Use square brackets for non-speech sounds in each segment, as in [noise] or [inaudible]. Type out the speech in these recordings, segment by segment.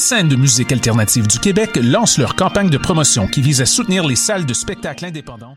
scènes de musique alternative du Québec lancent leur campagne de promotion qui vise à soutenir les salles de spectacle indépendants.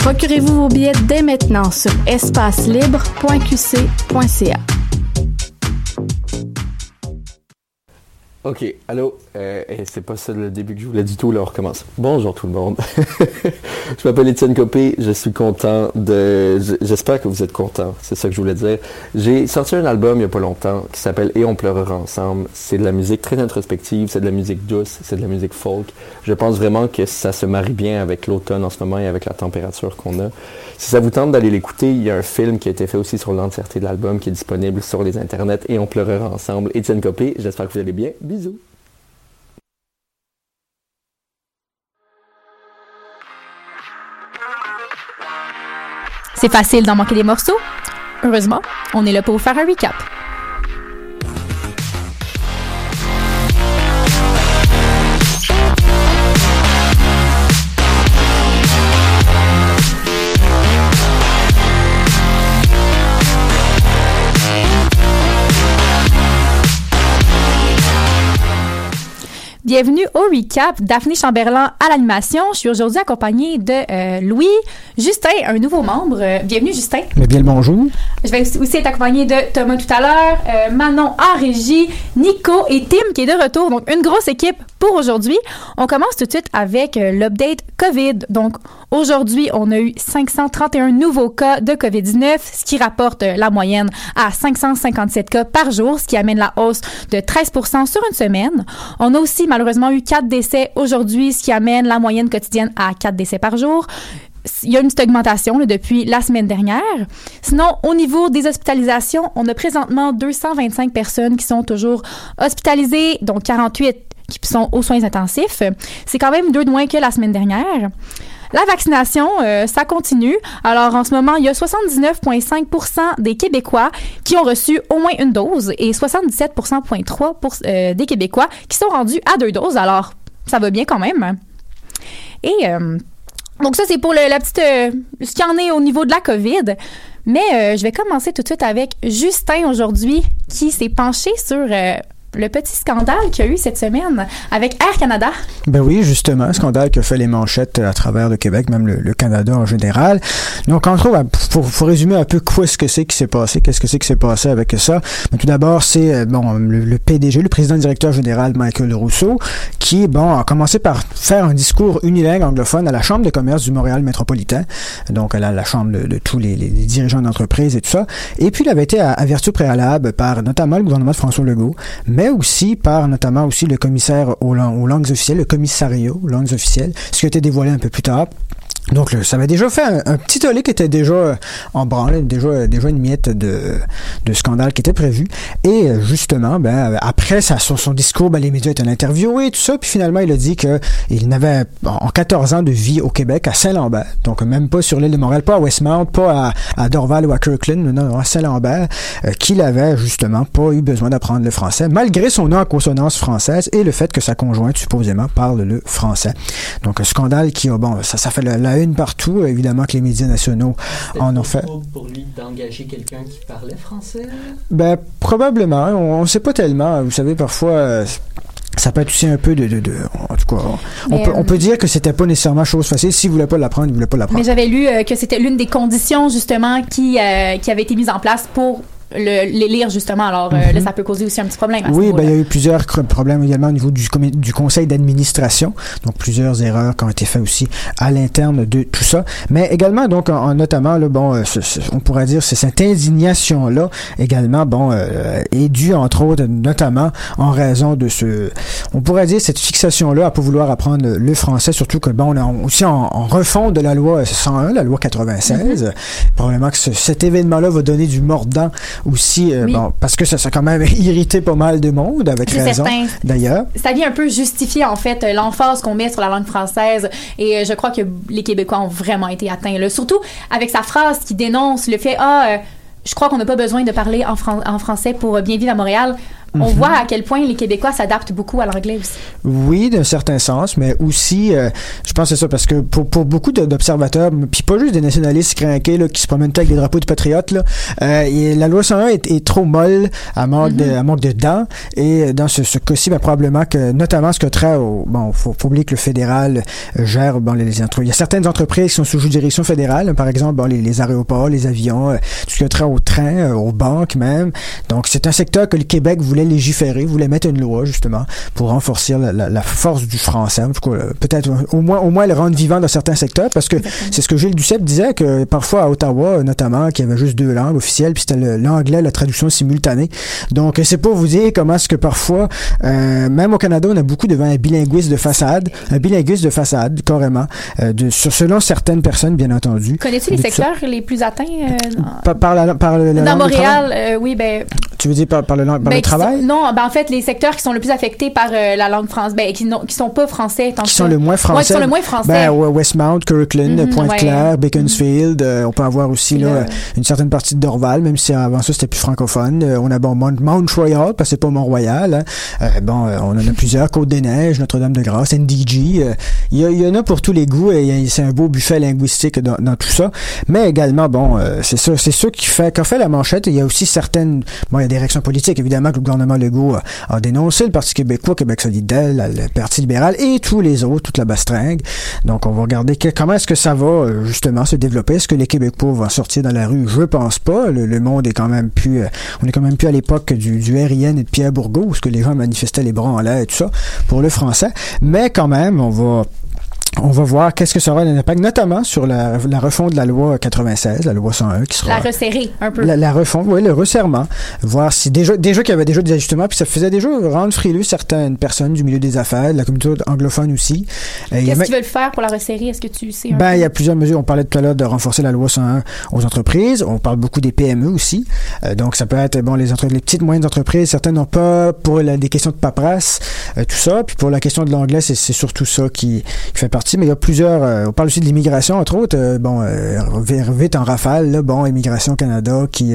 Procurez-vous vos billets dès maintenant sur espacelibre.qc.ca. Ok, allô, euh, et c'est pas ça le début que je voulais du tout, là on recommence. Bonjour tout le monde. [laughs] je m'appelle Étienne Copé, je suis content de... J'espère que vous êtes content, c'est ça que je voulais dire. J'ai sorti un album il y a pas longtemps qui s'appelle Et on pleurera ensemble. C'est de la musique très introspective, c'est de la musique douce, c'est de la musique folk. Je pense vraiment que ça se marie bien avec l'automne en ce moment et avec la température qu'on a. Si ça vous tente d'aller l'écouter, il y a un film qui a été fait aussi sur l'entièreté de l'album qui est disponible sur les internets Et on pleurera ensemble. Étienne Copé, j'espère que vous allez bien. Bisous. C'est facile d'en manquer des morceaux. Heureusement, on est là pour vous faire un recap. Bienvenue au recap. Daphné Chamberlain à l'animation. Je suis aujourd'hui accompagnée de euh, Louis, Justin, un nouveau membre. Euh, bienvenue, Justin. Mais bien le bonjour. Je vais aussi être accompagnée de Thomas tout à l'heure, euh, Manon en régie, Nico et Tim qui est de retour. Donc, une grosse équipe pour aujourd'hui. On commence tout de suite avec l'update COVID. Donc, aujourd'hui, on a eu 531 nouveaux cas de COVID-19, ce qui rapporte la moyenne à 557 cas par jour, ce qui amène la hausse de 13% sur une semaine. On a aussi malheureusement eu 4 décès aujourd'hui, ce qui amène la moyenne quotidienne à 4 décès par jour il y a une petite augmentation depuis la semaine dernière. Sinon, au niveau des hospitalisations, on a présentement 225 personnes qui sont toujours hospitalisées, dont 48 qui sont aux soins intensifs. C'est quand même deux de moins que la semaine dernière. La vaccination, euh, ça continue. Alors, en ce moment, il y a 79,5% des Québécois qui ont reçu au moins une dose et 77,3% euh, des Québécois qui sont rendus à deux doses. Alors, ça va bien quand même. Et euh, donc ça, c'est pour le, la petite... ce qu'il en est au niveau de la COVID. Mais je vais commencer tout de suite avec Justin aujourd'hui qui s'est penché sur le petit scandale qu'il y a eu cette semaine avec Air Canada. Ben oui, justement, scandale qui a fait les manchettes à travers le Québec, même le, Canada en général. Donc, en gros, pour, faut résumer un peu quoi est-ce que c'est qui s'est passé, qu'est-ce que c'est qui s'est passé avec ça. Mais tout d'abord, c'est euh, bon le, PDG, le président directeur général Michael Rousseau, qui bon a commencé par faire un discours unilingue anglophone à la Chambre de commerce du Montréal métropolitain, donc à la, chambre de, tous les, dirigeants d'entreprise et tout ça. Et puis, il avait été averti au préalable par notamment le gouvernement de François Legault, aussi par notamment aussi le commissaire aux langues officielles, le commissariat aux langues officielles, ce qui a été dévoilé un peu plus tard. Donc, ça avait déjà fait un, petit tollé qui était déjà euh, en branle, déjà, déjà une miette de, scandale qui était prévu. Et euh, justement, ben, après ça, son, discours, ben, les médias étaient interviewés tout ça. Puis finalement, il a dit que il n'avait en 14 ans de vie au Québec, à Saint-Lambert. Donc, même pas sur l'île de Montréal, pas à Westmount, pas à, Dorval ou à Kirkland, non, à Saint-Lambert, euh, qu'il avait justement pas eu besoin d'apprendre le français, malgré son nom en consonance française et le fait que sa conjointe, supposément, parle le français. Donc, un scandale qui a, bon, ça, ça fait la, la une partout. Évidemment que les médias nationaux en ont fait. pour lui d'engager quelqu'un qui parlait français? Ben, probablement. On ne sait pas tellement. Vous savez, parfois, euh, ça peut être aussi un peu de, de, en tout cas, on, peut, on peut euh, dire que c'était pas nécessairement chose facile. S'il voulait pas l'apprendre, il voulait pas l'apprendre. Mais j'avais lu euh, que c'était l'une des conditions justement qui qui avait été mise en place pour le, les lire justement. Alors euh, là, ça peut causer aussi un petit problème. À Mhm. Oui, ben, il y a eu plusieurs problèmes également au niveau du, du conseil d'administration. Donc, plusieurs erreurs qui ont été faites aussi à l'interne de tout ça. Mais également, donc, en, en notamment, là, bon, euh, ce- ce- on pourrait dire, c'est cette indignation-là également, bon, euh, est due, entre autres, notamment en raison de ce, on pourrait dire, cette fixation-là à pas vouloir apprendre le, le français, surtout que, bon, on est aussi en, en refonte de la loi 101, la loi 96. Probablement que ce- cet événement-là va donner du mordant aussi, euh, Oui. bon, parce que ça, ça a quand même [laughs] irrité pas mal de monde, avec raison, d'ailleurs. ça vient un peu justifier en fait euh, l'emphase qu'on met sur la langue française et euh, je crois que les Québécois ont vraiment été atteints là. surtout avec sa phrase qui dénonce le fait ah euh, je crois qu'on n'a pas besoin de parler en, fran- en français pour bien vivre à Montréal. On Mhm. voit à quel point les Québécois s'adaptent beaucoup à l'anglais aussi. Oui, d'un certain sens, mais aussi, euh, je pense que c'est ça, parce que pour, pour beaucoup d'observateurs, puis pas juste des nationalistes craqués là, qui se promènent avec des drapeaux de patriotes, là, euh, et la loi 101 est, est trop molle, à manque, de, à manque de dents, et dans ce, ce cas-ci, ben, probablement que, notamment ce que trait au, bon, faut, faut oublier que le fédéral euh, gère, bon, les, les il y a certaines entreprises qui sont sous juridiction fédérale, par exemple, bon, les, les aéroports, les avions, tout ce qui a trait au train, aux banques même, donc c'est un secteur que le Québec voulait légiférer, voulait mettre une loi justement pour renforcer la, la- la force du français, en tout cas, euh, peut-être euh, au moins au moins le rendre vivant dans certains secteurs, parce que c'est ce que Gilles Duceppe disait que parfois à Ottawa notamment, qu'il y avait juste deux langues officielles, puis c'était l'anglais, la traduction simultanée. Donc euh, c'est pour vous dire comment est-ce que parfois, euh, même au Canada, on a beaucoup devant un bilinguisme de façade, un bilinguisme de façade carrément, euh, de, sur, selon certaines personnes bien entendu. Connais-tu les secteurs les plus atteints euh, Par, par la, par le, la dans travail? Montréal, oui, ben, Tu veux dire par, par le, par ben, le qui travail? non, ben en fait, les secteurs qui sont le plus affectés par euh, la langue française, ben, qui, qui sont pas français. tant qui que sont ça. le moins Ouais, français. qui sont le moins français. Ben, ouais, Westmount, Kirkland, Mhm, Pointe-Claire, ouais. Beaconsfield. euh, on peut avoir aussi là, euh, une certaine partie de Dorval, même si avant ça c'était plus francophone. Euh, on a bon Mount, Mount Royal, parce que c'est pas Mont-Royal. hein. Euh, bon, euh, on en a plusieurs. Côte-des-Neiges, Notre-Dame-de-Grâce, NDG. euh, Il y, en a pour tous les goûts et il y a- c'est un beau buffet linguistique dans, dans tout ça. Mais également, bon, euh, c'est ça, c'est ça qui fait, qu'a fait la manchette. Il y a aussi certaines, bon, il y a des réactions politiques, évidemment, que le gouvernement Legault a, a dénoncé, le Parti québécois, Québec solidaire, le Parti libéral et tous les autres, toute la bastringue. Donc, on va regarder comment est-ce que ça va, euh, justement, se développer. Est-ce que les Québécois vont sortir dans la rue? Je pense pas. Le, le monde est quand même plus, euh, on est quand même plus à l'époque du, du RIN et de Pierre Bourgault, où ce que les gens manifestaient les bras en l'air et tout ça, pour le français. Mais quand même, on va, on va voir qu'est-ce que sera l'impact, notamment sur la, la refonte de la loi 96, la loi 101, qui sera La resserrer un peu. la, la refonte, oui, le resserrement, voir si déjà, déjà qu'il y avait déjà des ajustements, puis ça faisait déjà rendre frileux certaines personnes du milieu des affaires, de la communauté anglophone aussi. Euh, Qu'est-ce qu'ils veulent faire pour la resserrer? Est-ce que tu sais? un ben, il y a plusieurs mesures. On parlait tout à l'heure de renforcer la loi 101 aux entreprises. On parle beaucoup des PME aussi. Euh, donc, ça peut être, bon, les, les petites, moyennes entreprises, certaines n'ont pas pour la- des questions de paperasse, euh, tout ça. Puis pour la question de l'anglais, c'est surtout ça qui, qui fait partie. Mais il y a plusieurs, euh, on parle aussi de l'immigration, entre autres. euh, bon, euh, vite en rafale, là, bon, Immigration Canada qui...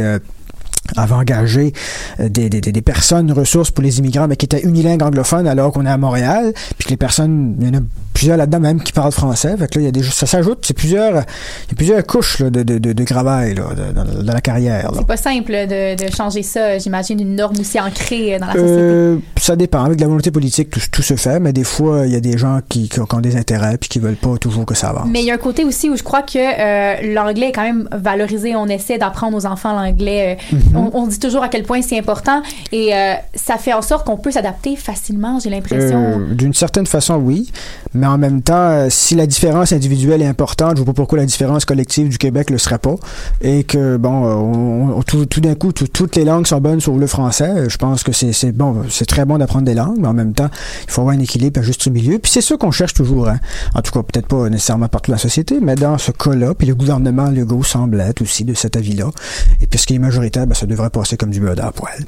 avait engagé euh, des, des, des- personnes ressources pour les immigrants, mais qui étaient unilingues anglophones alors qu'on est à Montréal, puis que les personnes, il y en a plusieurs là-dedans même qui parlent français. Fait que là, il y a des, ça s'ajoute, c'est plusieurs, il y a plusieurs couches là, de, de, de, gravail là, de- dans, la carrière. C'est pas simple de, de changer ça, j'imagine, une norme aussi ancrée dans la société. Euh, ça dépend. Avec de la volonté politique, tout, tout se fait, mais des fois, il y a des gens qui, qui ont, des intérêts puis qui veulent pas toujours que ça avance. Mais il y a un côté aussi où je crois que euh, l'anglais est quand même valorisé. On essaie d'apprendre aux enfants l'anglais. Euh, Mhm. On, on dit toujours à quel point c'est important et euh, ça fait en sorte qu'on peut s'adapter facilement, j'ai l'impression. Euh, D'une certaine façon, oui. Mais en même temps, euh, si la différence individuelle est importante, je vois pas pourquoi la différence collective du Québec le serait pas. Et que, bon, on, on- tout, tout d'un coup, tout- toutes les langues sont bonnes sauf le français. Je pense que c'est bon, c'est très bon d'apprendre des langues, mais en même temps, il faut avoir un équilibre, un juste milieu. Puis c'est ça qu'on cherche toujours. Hein. En tout cas, peut-être pas nécessairement partout dans la société, mais dans ce cas-là, puis le gouvernement Legault semble être aussi de cet avis-là. Et puis ce qui est majoritaire, ben, ça devrait passer comme du beurre la poêle.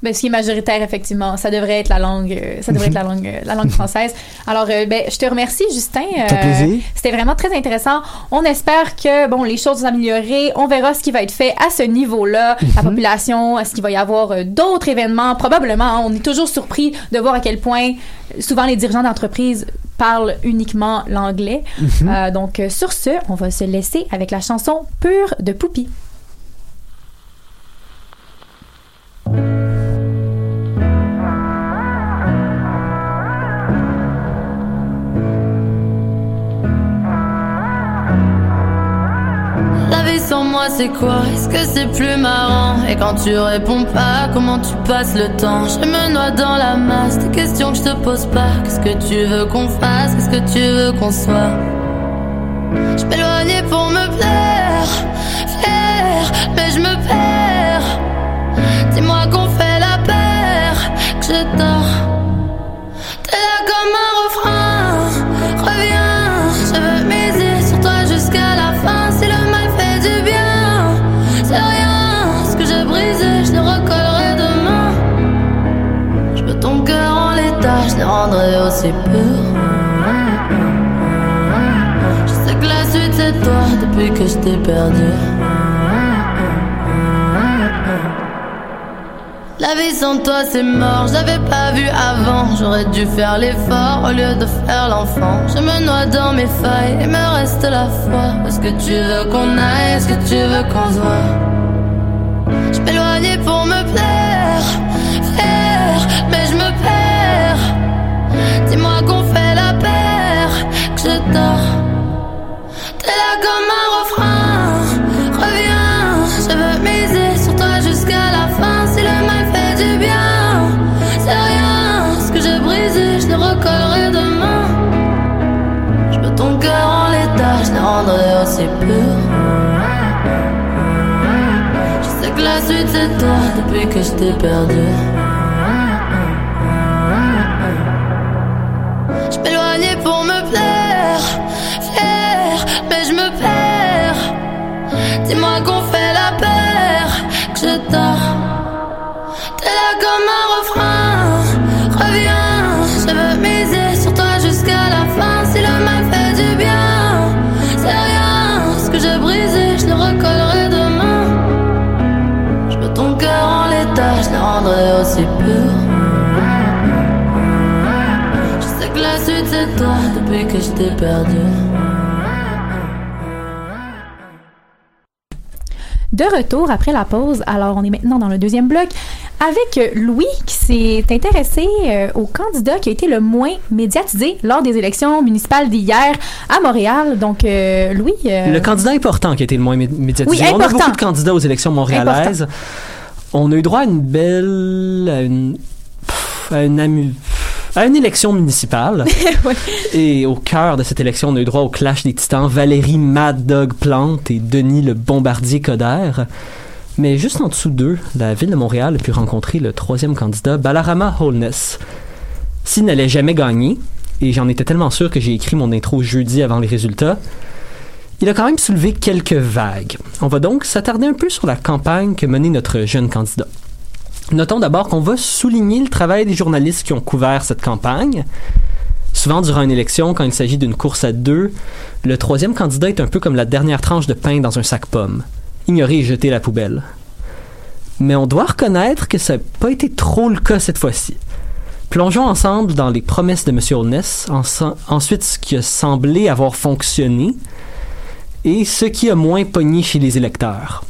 Ben, ce qui est majoritaire, effectivement, ça devrait être la langue, euh, ça devrait être la [laughs] langue, euh, la langue française. Alors, euh, ben, je te remercie, Justin. Plaisir. C'était vraiment très intéressant. On espère que, bon, les choses vont s'améliorer. On verra ce qui va être fait à ce niveau-là. La population, est-ce qu'il va y avoir euh, d'autres événements? Probablement. hein. On est toujours surpris de voir à quel point, euh, souvent, les dirigeants d'entreprise parlent uniquement l'anglais. Euh, donc, euh, sur ce, on va se laisser avec la chanson Pure de Poupie. La vie sans moi c'est quoi? Est-ce que c'est plus marrant? Et quand tu réponds pas, comment tu passes le temps? Je me noie dans la masse des questions que je te pose pas. Qu'est-ce que tu veux qu'on fasse? Qu'est-ce que tu veux qu'on soit? Je m'éloignais pour me plaire, faire, mais je me perds. Dis-moi qu'on fait la paire, que je dors. T'es là comme un refrain, reviens. Je veux miser sur toi jusqu'à la fin. Si le mal fait du bien, c'est rien. Ce que j'ai brisé, je le recollerai demain. Je veux ton cœur en l'état, je le rendrai aussi pur. Je sais que la suite c'est toi depuis que je t'ai perdu. La vie sans toi c'est mort, j'avais pas vu avant. J'aurais dû faire l'effort au lieu de faire l'enfant. Je me noie dans mes failles et me reste la foi. Est-ce que tu veux qu'on aille, est-ce que tu veux qu'on se voit Je m'éloignais pour me plaire, faire, mais je me perds. Dis-moi qu'on fait la paire, que je dors. Je sais que la suite c'est toi depuis que je t'ai perdu. Je m'éloignais pour me plaire, faire, mais je me perds. Dis-moi qu'on fait la paire, que je dors. Je sais que la suite c'est toi depuis que je t'ai perdu. De retour après la pause, alors on est maintenant dans le deuxième bloc avec Louis qui s'est intéressé euh, au candidat qui a été le moins médiatisé lors des élections municipales d'hier à Montréal. Donc euh, Louis, euh, Le candidat important qui a été le moins mé- médiatisé. Oui, On a important. beaucoup de candidats aux élections montréalaises. On a eu droit à une belle. à une. à une, amu- à une élection municipale. [laughs] Ouais. Et au cœur de cette élection, on a eu droit au clash des titans Valérie Mad Dog Plante et Denis le Bombardier Coder. Mais juste en dessous d'eux, la ville de Montréal a pu rencontrer le troisième candidat, Balarama Holness. S'il n'allait jamais gagner, et j'en étais tellement sûr que j'ai écrit mon intro jeudi avant les résultats, il a quand même soulevé quelques vagues. On va donc s'attarder un peu sur la campagne que menait notre jeune candidat. Notons d'abord qu'on va souligner le travail des journalistes qui ont couvert cette campagne. Souvent, durant une élection, quand il s'agit d'une course à deux, le troisième candidat est un peu comme la dernière tranche de pain dans un sac pomme. Ignorer et jeter la poubelle. Mais on doit reconnaître que ça n'a pas été trop le cas cette fois-ci. Plongeons ensemble dans les promesses de M. Holness, ensuite ce qui a semblé avoir fonctionné et ce qui a moins pogné chez les électeurs.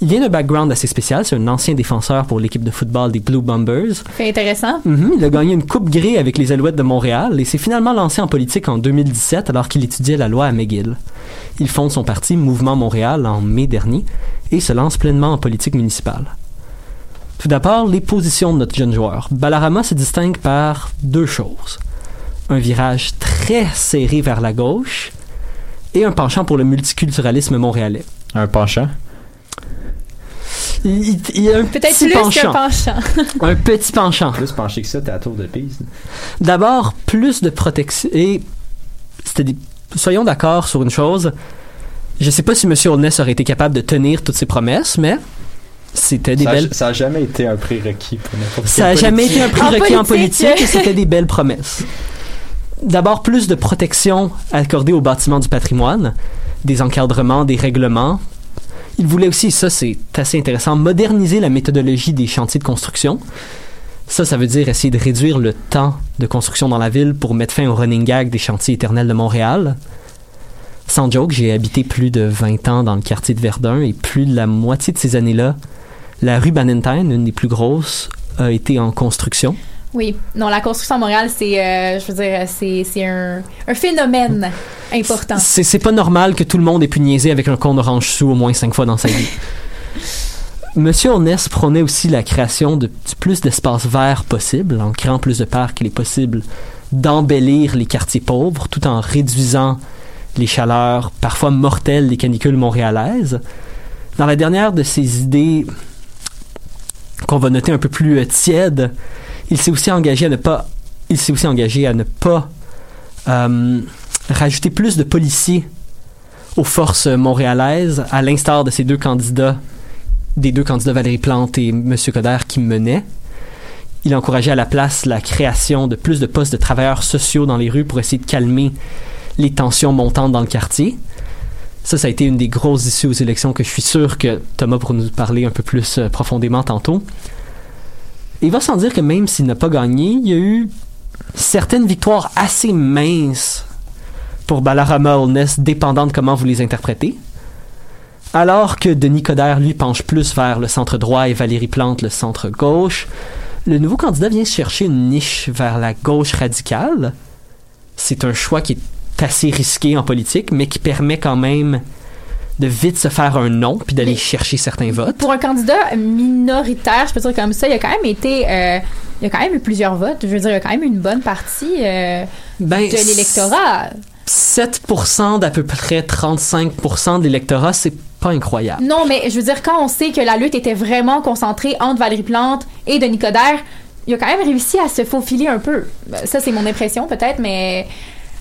Il vient d'un background assez spécial, c'est un ancien défenseur pour l'équipe de football des Blue Bombers. c'est intéressant. Mhm, il a gagné une coupe grise avec les Alouettes de Montréal et s'est finalement lancé en politique en 2017 alors qu'il étudiait la loi à McGill. Il fonde son parti Mouvement Montréal en mai dernier et se lance pleinement en politique municipale. Tout d'abord, les positions de notre jeune joueur. Balarama se distingue par deux choses. Un virage très serré vers la gauche et un penchant pour le multiculturalisme montréalais. Un penchant? Il, il- il a un Peut-être petit plus penchant. qu'un penchant. [laughs] Un petit penchant. Plus penché que ça, t'es à tour de Pise. D'abord, plus de protection. Et c'était des- soyons d'accord sur une chose. Je sais pas si M. Holness aurait été capable de tenir toutes ses promesses, mais c'était des ça, a, belles. ça a jamais été un prérequis pour n'importe Ça a jamais été un prérequis En en politique. politique et c'était des belles promesses. [laughs] D'abord, plus de protection accordée aux bâtiments du patrimoine, des encadrements, des règlements. Il voulait aussi, ça c'est assez intéressant, moderniser la méthodologie des chantiers de construction. Ça, ça veut dire essayer de réduire le temps de construction dans la ville pour mettre fin au running gag des chantiers éternels de Montréal. Sans joke, j'ai habité plus de 20 ans dans le quartier de Verdun et plus de la moitié de ces années-là, la rue Banentine, une des plus grosses, a été en construction. Oui, non, la construction Montréal, c'est, euh, je veux dire, c'est, un, un phénomène important. C'est pas normal que tout le monde ait pu niaiser avec un cône orange sous au moins cinq fois dans sa vie. [laughs] Monsieur Honest prônait aussi la création de plus d'espaces verts possible, en créant plus de parcs qu'il est possible d'embellir les quartiers pauvres, tout en réduisant les chaleurs parfois mortelles des canicules montréalaises. Dans la dernière de ses idées qu'on va noter un peu plus euh, tiède, il s'est aussi engagé à ne pas, il s'est aussi engagé à ne pas euh, rajouter plus de policiers aux forces montréalaises, à l'instar de ces deux candidats, des deux candidats Valérie Plante et M. Coder qui menaient. Il a encouragé à la place la création de plus de postes de travailleurs sociaux dans les rues pour essayer de calmer les tensions montantes dans le quartier. Ça, ça a été une des grosses issues aux élections que je suis sûr que Thomas pourra nous parler un peu plus euh, profondément tantôt. Il va sans dire que même s'il n'a pas gagné, il y a eu certaines victoires assez minces pour Balarama Holness, dépendant de comment vous les interprétez. Alors que Denis Coderre, lui, penche plus vers le centre droit et Valérie Plante le centre gauche, le nouveau candidat vient chercher une niche vers la gauche radicale. C'est un choix qui est assez risqué en politique, mais qui permet quand même de vite se faire un nom puis d'aller chercher certains votes. Pour un candidat minoritaire, je peux dire comme ça, il a quand même été. euh, il y a quand même eu plusieurs votes. Je veux dire, il y a quand même une bonne partie euh, Ben, de l'électorat. 7% d'à peu près 35% de l'électorat, c'est pas incroyable. Non, mais je veux dire, quand on sait que la lutte était vraiment concentrée entre Valérie Plante et Denis Coderre, il a quand même réussi à se faufiler un peu. Ça, c'est mon impression, peut-être, mais.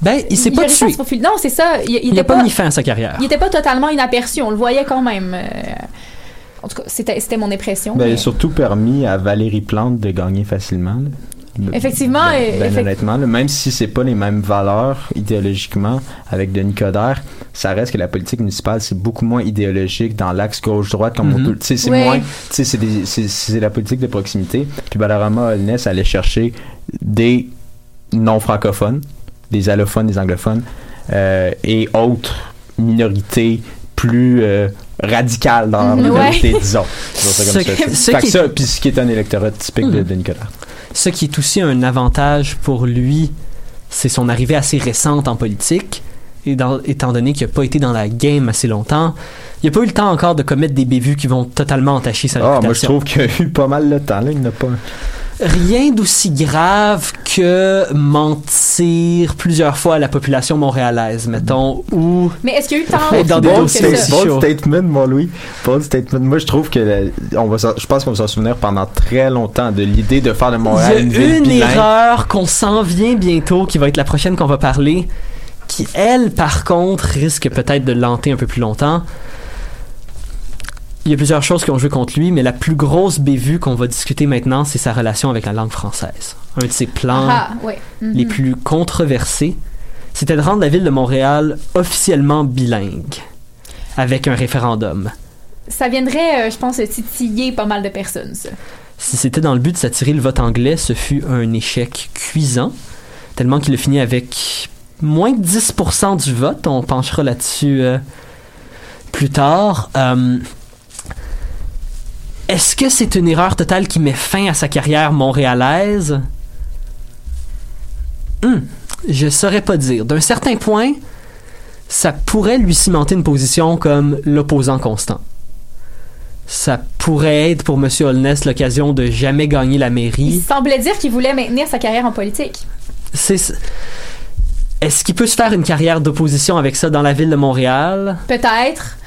Ben, il s'est pas tué. Non, c'est ça. Il, il Il n'a pas pas, mis fin à sa carrière. il était pas totalement inaperçu. On le voyait quand même. euh, En tout cas, c'était c'était mon impression. Ben, il mais- a surtout permis à Valérie Plante de gagner facilement. là. Effectivement, Ben, ben effect- honnêtement, là, même si c'est pas les mêmes valeurs idéologiquement avec Denis Coderre, ça reste que la politique municipale c'est beaucoup moins idéologique dans l'axe gauche-droite comme c'est moins. C'est des- c'est c'est la politique de proximité. Puis Balarama Holness allait chercher des non francophones, des allophones, des anglophones euh, et autres minorités plus euh, radicales dans leur minorité, disons. Disons ça comme Ce- ça. ce Fait que qui- ça, puis ce qui est un électorat typique de Mhm. Denis Coderre. Ce qui est aussi un avantage pour lui, c'est son arrivée assez récente en politique. Et dans- étant donné qu'il n'a pas été dans la game assez longtemps, il n'a pas eu le temps encore de commettre des bévues qui vont totalement entacher sa Ah, moi je réputation. trouve qu'il a eu pas mal le temps, là. Il n'a pas. Rien d'aussi grave que mentir plusieurs fois à la population montréalaise, mettons, ou Mais est-ce qu'il y a eu tant dans des. Bold chaud. statement, mon Louis. Bold statement. Moi, je trouve que la- on va s'en- je pense qu'on va s'en souvenir pendant très longtemps de l'idée de faire de il Montréal y a une ville une bilingue. erreur qu'on s'en vient bientôt, qui va être la prochaine qu'on va parler, qui, elle, par contre, risque peut-être de l'hanter un peu plus longtemps. Il y a plusieurs choses qui ont joué contre lui, mais la plus grosse bévue qu'on va discuter maintenant, c'est sa relation avec la langue française. Un de ses plans Ah, ouais. Mhm. les plus controversés, c'était de rendre la ville de Montréal officiellement bilingue, avec un référendum. Ça viendrait, euh, je pense, titiller pas mal de personnes, ça. Si c'était dans le but de s'attirer le vote anglais, ce fut un échec cuisant, tellement qu'il a fini avec moins de 10% du vote. On penchera là-dessus euh, plus tard. Euh, Est-ce que c'est une erreur totale qui met fin à sa carrière montréalaise? Hmm, je saurais pas dire. D'un certain point, ça pourrait lui cimenter une position comme l'opposant constant ça pourrait être pour M. Holness l'occasion de jamais gagner la Il mairie. semblait dire qu'il voulait maintenir sa carrière en politique. C'est est-ce qu'il peut se faire une carrière d'opposition avec ça dans la ville de Montréal? Peut-être.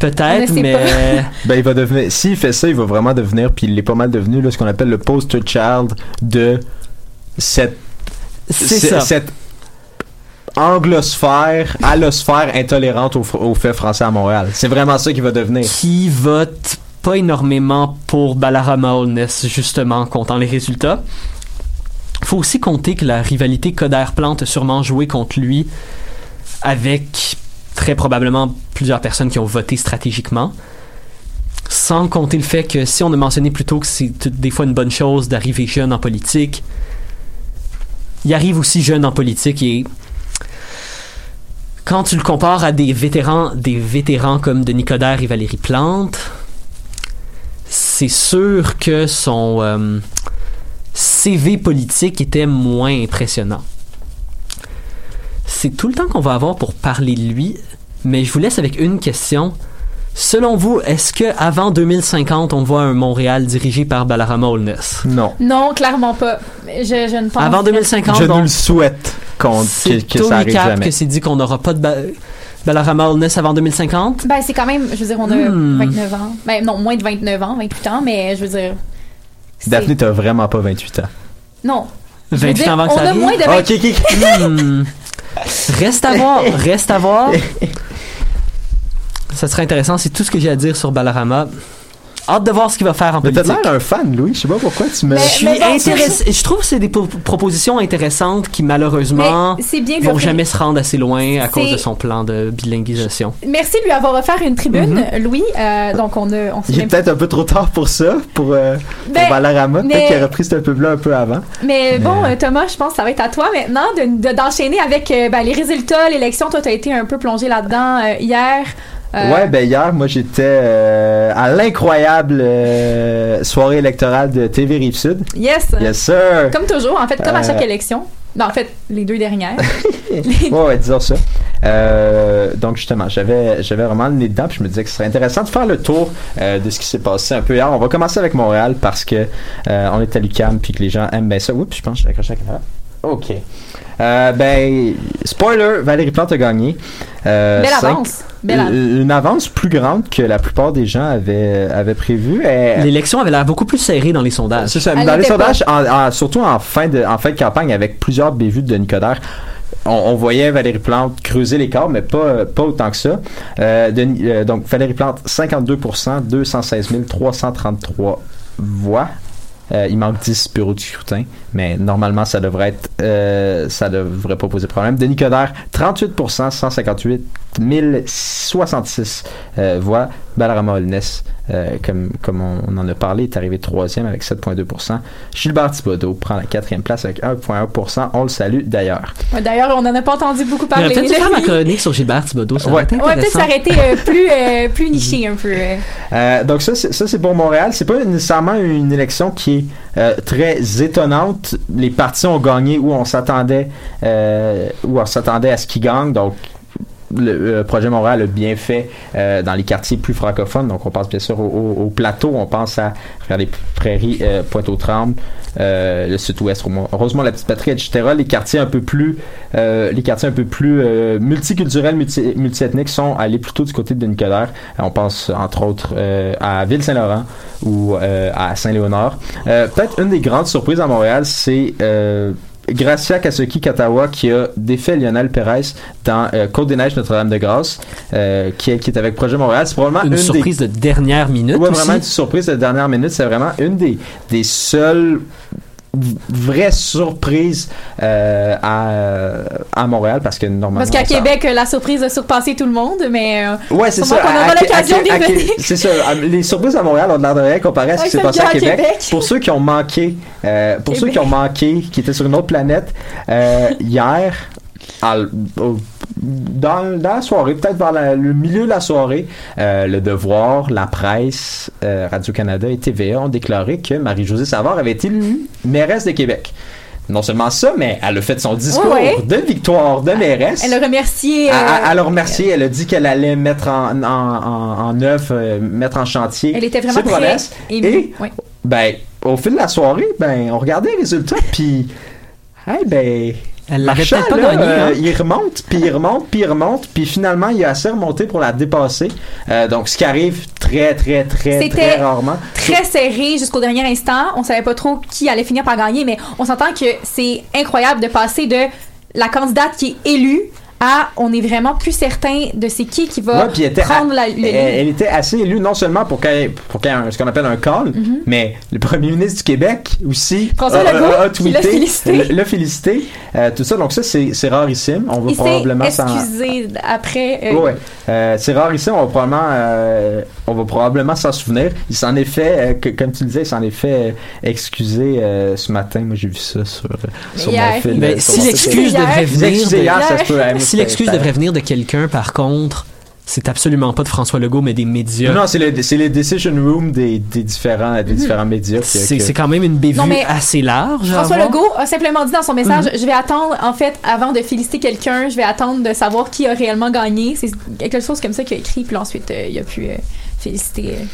Peut-être, mais [laughs] Ben, il va devenir. S'il fait ça, il va vraiment devenir, puis il est pas mal devenu, là, ce qu'on appelle le poster child de cette. ça. Cette anglosphère, allosphère intolérante au, fr- au fait français à Montréal. C'est vraiment ça qu'il va devenir. Qui vote pas énormément pour Balarama Holness, justement, comptant les résultats. Faut aussi compter que la rivalité Coder-Plante a sûrement joué contre lui avec très probablement plusieurs personnes qui ont voté stratégiquement. Sans compter le fait que si on a mentionné plus tôt que c'est des fois une bonne chose d'arriver jeune en politique, il arrive aussi jeune en politique et quand tu le compares à des vétérans, des vétérans comme Denis Coderre et Valérie Plante, c'est sûr que son euh, CV politique était moins impressionnant. C'est tout le temps qu'on va avoir pour parler de lui, mais je vous laisse avec une question. Selon vous, est-ce que avant 2050, on voit un Montréal dirigé par Balarama Holness? Non. Non, clairement pas. Je, je ne pense Avant 2050, Je donc, le souhaite qu'on, que, c'est que ça arrive jamais. que c'est dit qu'on n'aura pas de ba- Balarama Holness avant 2050. Ben, c'est quand même, je veux dire, on a Hmm. 29 ans. Ben, non, moins de 29 ans, 28 ans, mais je veux dire. c'est- Daphné, t'as vraiment pas 28 ans. Non. Je veux 28 dire, ans avant que on ça a arrive? moins de Ah, 28 ok, ok, ok. Hmm. [laughs] Reste à voir, reste à voir. [laughs] Ça serait intéressant, c'est tout ce que j'ai à dire sur Balarama. Hâte de voir ce qu'il va faire en Mais t'as politique. l'air un fan, Louis. Je sais pas pourquoi tu me. Mais- Je suis. Je trouve que c'est des po- propositions intéressantes qui malheureusement de vont jamais se rendre assez loin à cause de son plan de bilinguisation. Merci de lui avoir offert une tribune, Louis. Euh, donc, on a. On s'est Il est peut-être un peu trop tard pour ça, pour, euh, pour Ben. Peut-être qu'il aurait pris cette pub-là un peu avant. Mais bon, Mais- euh, Thomas, je pense que ça va être à toi maintenant de- de- d'enchaîner avec euh, ben, les résultats, l'élection. Toi, tu as été un peu plongé là-dedans euh, hier. Euh, Ouais, ben hier, moi j'étais euh, à l'incroyable euh, soirée électorale de TV Rive-Sud. Yes. Yes, sir! Comme toujours, en fait, comme à Euh, chaque élection. Non, en fait, les deux dernières. [laughs] ouais, ouais, disons ça. Euh, donc justement, j'avais j'avais vraiment le nez dedans, puis je me disais que ce serait intéressant de faire le tour euh, de ce qui s'est passé un peu hier. On va commencer avec Montréal parce que euh, on est à l'UQAM puis que les gens aiment bien ça. Oups, je pense que j'ai accroché la caméra. Ok. Euh, ben, spoiler, Valérie Plante a gagné. Euh, Belle cinq- avance. Belle avance. Une avance plus grande que la plupart des gens avaient, avaient prévu. Elle- L'élection avait l'air beaucoup plus serrée dans les sondages. c'est ça. Dans les sondages, en- en- surtout en fin, de, en fin de campagne, avec plusieurs bévues de Denis Coderre, on, on voyait Valérie Plante creuser l'écart, mais pas, pas autant que ça. Euh, Denis- euh, donc, Valérie Plante, 52% 216 333 voix. Euh, il manque 10 bureaux de scrutin, mais normalement, ça devrait être, euh, ça devrait pas poser problème. Denis Coderre, 38% 158 1066 euh, voix. Balarama Holness, euh, comme, comme on, on en a parlé, est arrivé troisième avec 7,2% Gilbert Thibodeau prend la quatrième place avec 1,1% On le salue d'ailleurs. Ouais, D'ailleurs, on n'en a pas entendu beaucoup parler. peut-être dû là, faire ma [laughs] chronique sur Gilbert Thibodeau. Ça Ouais. aurait été On va peut-être s'arrêter euh, plus, euh, plus niché un peu. euh. Euh, donc ça, c'est, ça c'est pour Montréal. C'est pas nécessairement une élection qui est euh, très étonnante. Les partis ont gagné où on s'attendait, euh, où on s'attendait à ce qu'ils gagnent. Donc le, le projet Montréal a bien fait euh, dans les quartiers plus francophones. Donc on pense bien sûr au, au- au plateau, on pense à les prairies, euh, Pointe-aux-Trembles, euh, le sud-ouest, Rosemont, la petite patrie, etc. Les quartiers un peu plus, euh, les quartiers un peu plus euh, multiculturels, multi, multiethniques sont allés plutôt du côté de. Euh, On pense entre autres euh, à Ville-Saint-Laurent ou euh, à Saint-Léonard. Euh, Peut-être une des grandes surprises à Montréal, c'est euh, Gracia Kasuki Katawa qui a défait Lionel Perez dans euh, Côte des Neiges Notre-Dame-de-Grâce, euh, qui, est, qui est avec Projet Montréal. C'est probablement Une une, surprise de dernière minute. aussi. vraiment une surprise de dernière minute. C'est vraiment une des, des seules v- vraies surprises euh, à, à Montréal parce que normalement Parce qu'à Québec, la surprise a surpassé tout le monde, mais euh, Ouais, c'est ça. C'est ça. À- Les surprises à Montréal ont de l'air de rien comparé à ce qui s'est passé à Québec. Québec. Pour ceux qui ont manqué, euh, pour ceux qui ont manqué, qui étaient sur une autre planète, euh, hier, à au- dans, dans la soirée, peut-être vers la- le milieu de la soirée, euh, Le Devoir, La Presse, euh, Radio-Canada et TVA ont déclaré que Marie-Josée Savard avait été élue mairesse de Québec. Non seulement ça, mais elle a fait son discours de victoire de mairesse. elle a remercié. Elle, euh, elle- elle a remercié, elle a dit qu'elle allait mettre en, en, en, en œuvre, euh, mettre en chantier elle était vraiment ses très promesses. émue. Et, ben, au fil de la soirée, ben, on regardait les résultats, [laughs] puis, hey, ben, Elle Marchand, pas là, gagné. euh, hein. il remonte, puis il remonte, puis il remonte, puis finalement, il a assez remonté pour la dépasser. Euh, donc, ce qui arrive très, très, très, très rarement. Très serré jusqu'au dernier instant. On savait pas trop qui allait finir par gagner, mais on s'entend que c'est incroyable de passer de la candidate qui est élue à on est vraiment plus certain de c'est qui qui va Ouais, était prendre la, le elle, était assez élue non seulement pour qu'il y ait, pour ait un- ce qu'on appelle un call, Mhm. mais le premier ministre du Québec aussi François a, Legault, a- [laughs] a qui l'a tweeté, félicité. l'a- félicité, euh, tout ça. Donc ça, c'est c'est rarissime. On va Il probablement s'en... excusé après. euh, Ouais, euh, c'est rarissime. On va probablement, euh, on va probablement s'en souvenir. Il s'en est fait, euh, que- comme tu le disais, il s'en est fait euh, excuser euh, ce matin. Moi, j'ai vu ça sur, sur mon fil. Mais sur si l'excuse s'est venir excusé de- hier, ça se peut. Si l'excuse devrait venir de quelqu'un, par contre, c'est absolument pas de François Legault, mais des médias. Non, c'est le, c'est les decision room des, des différents, des différents médias. C'est que- quand même une bévue Non, mais assez large. François. Legault a simplement dit dans son message Mhm. Je vais attendre, en fait, avant de féliciter quelqu'un, je vais attendre de savoir qui a réellement gagné. C'est quelque chose comme ça qu'il a écrit, puis là, ensuite, euh, il a pu euh, féliciter. euh.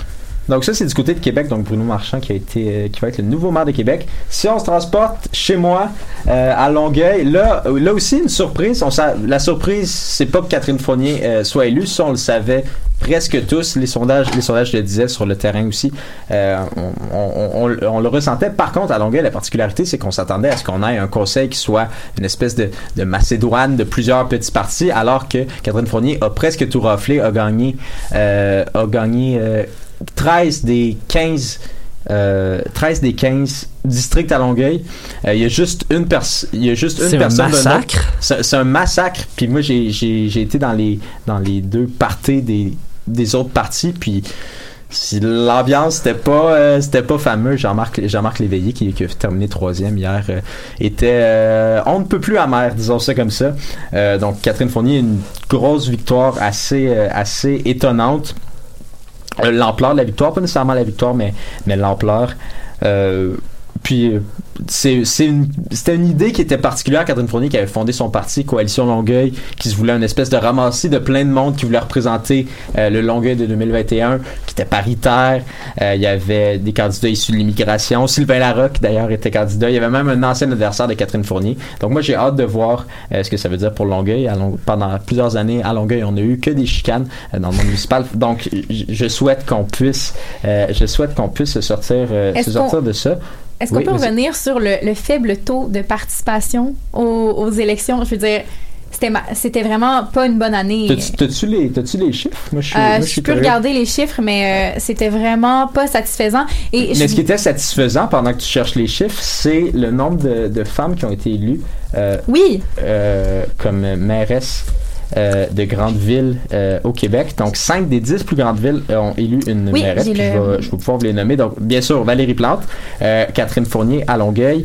Donc ça, c'est du côté de Québec, donc Bruno Marchand qui a été, euh, qui va être le nouveau maire de Québec. Si on se transporte chez moi, euh, à Longueuil, là, euh, là aussi une surprise. On la surprise, c'est pas que Catherine Fournier euh, soit élue, ça on le savait presque tous. Les sondages, les sondages le disaient sur le terrain aussi. On, le ressentait. Par contre, à Longueuil, la particularité, c'est qu'on s'attendait à ce qu'on ait un conseil qui soit une espèce de, de Macédoine de plusieurs petits partis, alors que Catherine Fournier a presque tout raflé, a gagné, a gagné 13 des 15 euh, 13 des 15 districts à Longueuil. Euh, Il y a juste une, pers- il y a juste une C'est un personne. massacre? C'est un massacre. Puis moi, j'ai- été dans les, dans les deux parties des, des autres partis. Puis si l'ambiance c'était pas euh, c'était pas fameux Jean-Marc Jean-Marc Léveillé qui, qui a terminé troisième hier euh, était euh, on ne peut plus amer disons ça comme ça donc Catherine Fournier une grosse victoire assez assez étonnante l'ampleur de la victoire, pas nécessairement la victoire, mais, mais l'ampleur. Euh, puis euh, c'est c'est une c'était une idée qui était particulière. Catherine Fournier qui avait fondé son parti Coalition Longueuil qui se voulait une espèce de ramassis de plein de monde qui voulait représenter euh, le Longueuil de 2021 qui était paritaire. Euh, il y avait des candidats issus de l'immigration. Sylvain Larocque d'ailleurs était candidat. Il y avait même un ancien adversaire de Catherine Fournier. Donc moi j'ai hâte de voir euh, ce que ça veut dire pour Longueuil. Long- pendant plusieurs années à Longueuil on a eu que des chicanes euh, dans le monde municipal. Donc je souhaite qu'on puisse euh, je souhaite qu'on puisse se sortir euh, se sortir de ça Est-ce qu'on Oui, peut revenir sur le, le faible taux de participation aux, aux élections? Je veux dire, c'était ma- c'était vraiment pas une bonne année. T'as-tu- les, t'as-tu les chiffres? Moi, je suis, Euh, moi, je je peux regarder les chiffres, mais euh, c'était vraiment pas satisfaisant. Et je- Mais ce qui était satisfaisant pendant que tu cherches les chiffres, c'est le nombre de, de femmes qui ont été élues euh, Oui, comme mairesse euh, de grandes villes euh, au Québec. Donc, 5 des 10 plus grandes villes ont élu une Oui, mairesse. j'ai puis le- je, vais, je vais pouvoir vous les nommer. Donc, bien sûr, Valérie Plante, euh, Catherine Fournier à Longueuil,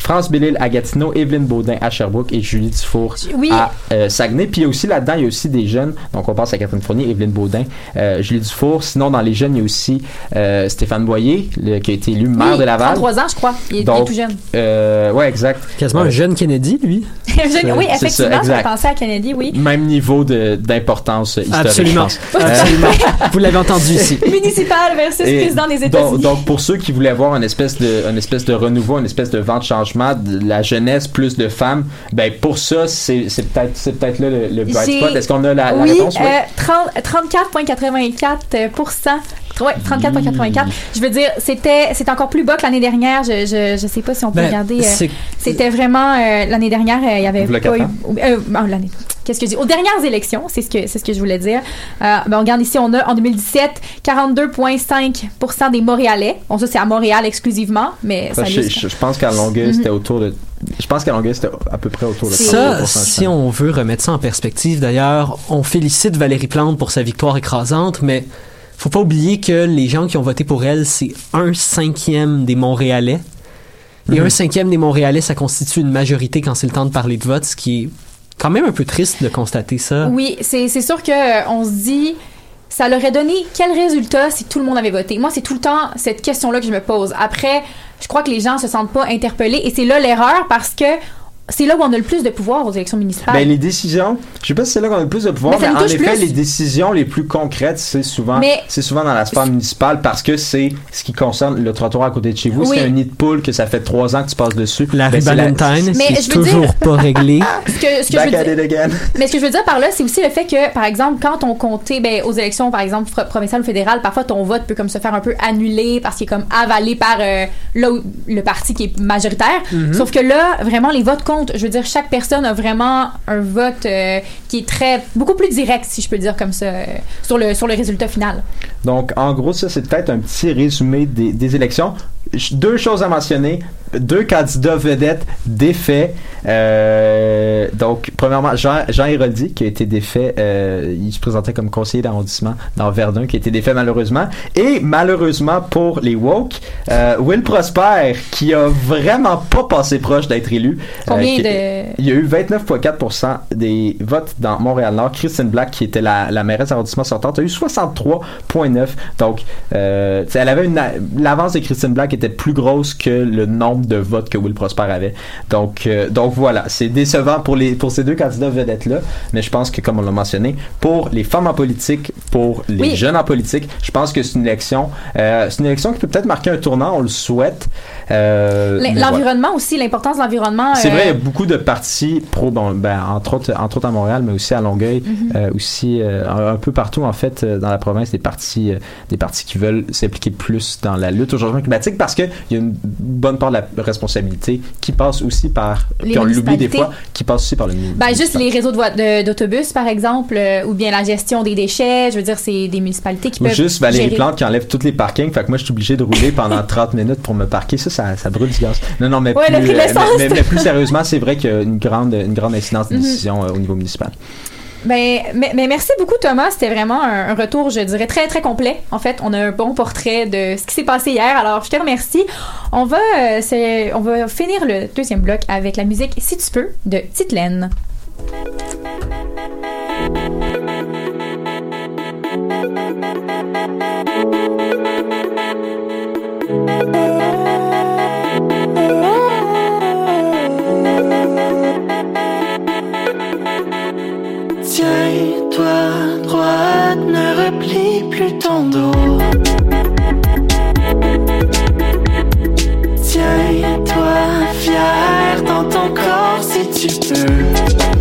France Bellil à Gatineau, Evelyne Baudin à Sherbrooke et Julie Dufour oui. à euh, Saguenay. Puis il y a aussi là-dedans, il y a aussi des jeunes. Donc on pense à Catherine Fournier, Evelyne Baudin, euh, Julie Dufour. Sinon, dans les jeunes, il y a aussi euh, Stéphane Boyer, le- qui a été élu maire oui, de Laval. 33 ans, je crois. Il est, il est Donc, tout jeune. Euh, ouais, exact. Quasiment Euh, un jeune Kennedy, lui. [laughs] Jeune- oui, ça, effectivement, je exact. pensé à Kennedy, oui. Même niveau de- d'importance historique, Absolument. je pense. Euh, Absolument. [laughs] Vous l'avez entendu ici. [laughs] Municipal versus Et président des donc, États-Unis. donc, pour ceux qui voulaient avoir une espèce de une espèce de renouveau, une espèce de vent de changement, de la jeunesse plus de femmes, ben pour ça c'est peut-être c'est peut-être là le, le bright spot. Est-ce qu'on a la, la oui, réponse? Euh, 30 34,84 Ouais, 34,84. Je veux dire, c'était c'était encore plus bas que l'année dernière. Je, je, je sais pas si on peut Ben, regarder. euh, c'est- C'était vraiment euh, l'année dernière, euh, il y avait pas eu. euh, oh, l'année. Qu'est-ce que je dis? Aux dernières élections, c'est ce que c'est ce que je voulais dire. Euh, ben, on regarde ici, on a en 2017 42,5% des Montréalais. Bon, ça c'est à Montréal exclusivement, mais ça je, illustre. je- je pense qu'à Longueuil Mhm. c'était autour de je pense qu'à Longueuil c'était à peu près autour de Ça, 32%, si on veut remettre ça en perspective, d'ailleurs, on félicite Valérie Plante pour sa victoire écrasante, mais faut pas oublier que les gens qui ont voté pour elle, c'est un cinquième des Montréalais. Et Mhm. un cinquième des Montréalais, ça constitue une majorité quand c'est le temps de parler de vote, ce qui est quand même un peu triste de constater ça. Oui, c'est c'est sûr que euh, on se dit ça leur aurait donné quel résultat si tout le monde avait voté? Moi, c'est tout le temps cette question-là que je me pose. Après, je crois que les gens se sentent pas interpellés et c'est là l'erreur parce que c'est là où on a le plus de pouvoir aux élections municipales. Ben, les décisions, je sais pas si c'est là qu'on a le plus de pouvoir, Mais ça mais, en effet, plus. les décisions les plus concrètes, c'est souvent, Mais- c'est souvent dans la sphère municipale parce que c'est ce qui concerne le trottoir à côté de chez vous. Oui. C'est un nid de poule que ça fait trois ans que tu passes dessus. La Ben, rue Valentine, c'est dire- toujours pas réglé. [laughs] ce que, ce que je Back veux at dire- it again. Mais ce que je veux dire par là, c'est aussi le fait que, par exemple, quand on comptait ben, aux élections, par exemple, provinciales ou fédérales, parfois ton vote peut comme se faire un peu annuler parce qu'il est comme avalé par euh, là où- le parti qui est majoritaire. Sauf que là, vraiment, les votes comptent. Je veux dire, chaque personne a vraiment un vote euh, qui est très beaucoup plus direct, si je peux dire comme ça, euh, sur le sur le résultat final. Donc, en gros, ça, c'est peut-être un petit résumé des, élections. Deux choses à mentionner. Deux candidats vedettes défaits. Euh, donc, premièrement, Jean, Jean Héroldi, qui a été défait, euh, il se présentait comme conseiller d'arrondissement dans Verdun, qui a été défait malheureusement. Et malheureusement pour les woke, euh, Will Prosper, qui a vraiment pas passé proche d'être élu. Euh, Combien qui- de- Il y a eu 29,4% des votes dans Montréal-Nord. Christine Black, qui était la, la mairesse d'arrondissement sortante, a eu 63,9. Donc, euh, tu sais, elle avait une l'avance de Christine Black était plus grosse que le nombre de votes que Will Prosper avait. Donc, euh, donc voilà, c'est décevant pour les pour ces deux candidats vedettes là, mais je pense que comme on l'a mentionné, pour les femmes en politique, pour les Oui. jeunes en politique, je pense que c'est une élection, euh, c'est une élection qui peut peut-être marquer un tournant, on le souhaite. Euh, voilà. L'environnement aussi, l'importance de l'environnement. C'est vrai, il y a beaucoup de partis pro, bon, ben, entre, autres, entre autres à Montréal, mais aussi à Longueuil, Mhm. aussi un, peu partout en fait dans la province, des partis, des partis qui veulent s'impliquer plus dans la lutte au changement climatique parce qu'il y a une bonne part de la responsabilité qui passe aussi par, Les puis on l'oublie des fois, qui passe aussi par le Ben, juste les réseaux de de- d'autobus, par exemple, euh, ou bien la gestion des déchets. Je veux dire, c'est des municipalités qui Ou peuvent. juste Valérie gérer- Plante qui enlève tous les parkings. Fait que moi, je suis obligé de rouler pendant [laughs] 30 minutes pour me parquer. Ça, ça, ça brûle du gaz. Non, non, mais, Ouais, plus, de euh, mais, mais- mais plus sérieusement, c'est vrai qu'il y a une grande, une grande incidence des Mhm. décisions euh, au niveau municipal. Ben, mais, merci beaucoup, Thomas. C'était vraiment un, retour, je dirais, très, très complet. En fait, on a un bon portrait de ce qui s'est passé hier. Alors, je te remercie. On va, euh, on va finir le deuxième bloc avec la musique Si tu peux de Titelaine. Tiens-toi droite, ne replie plus ton dos. Tiens-toi fier dans ton corps si tu peux.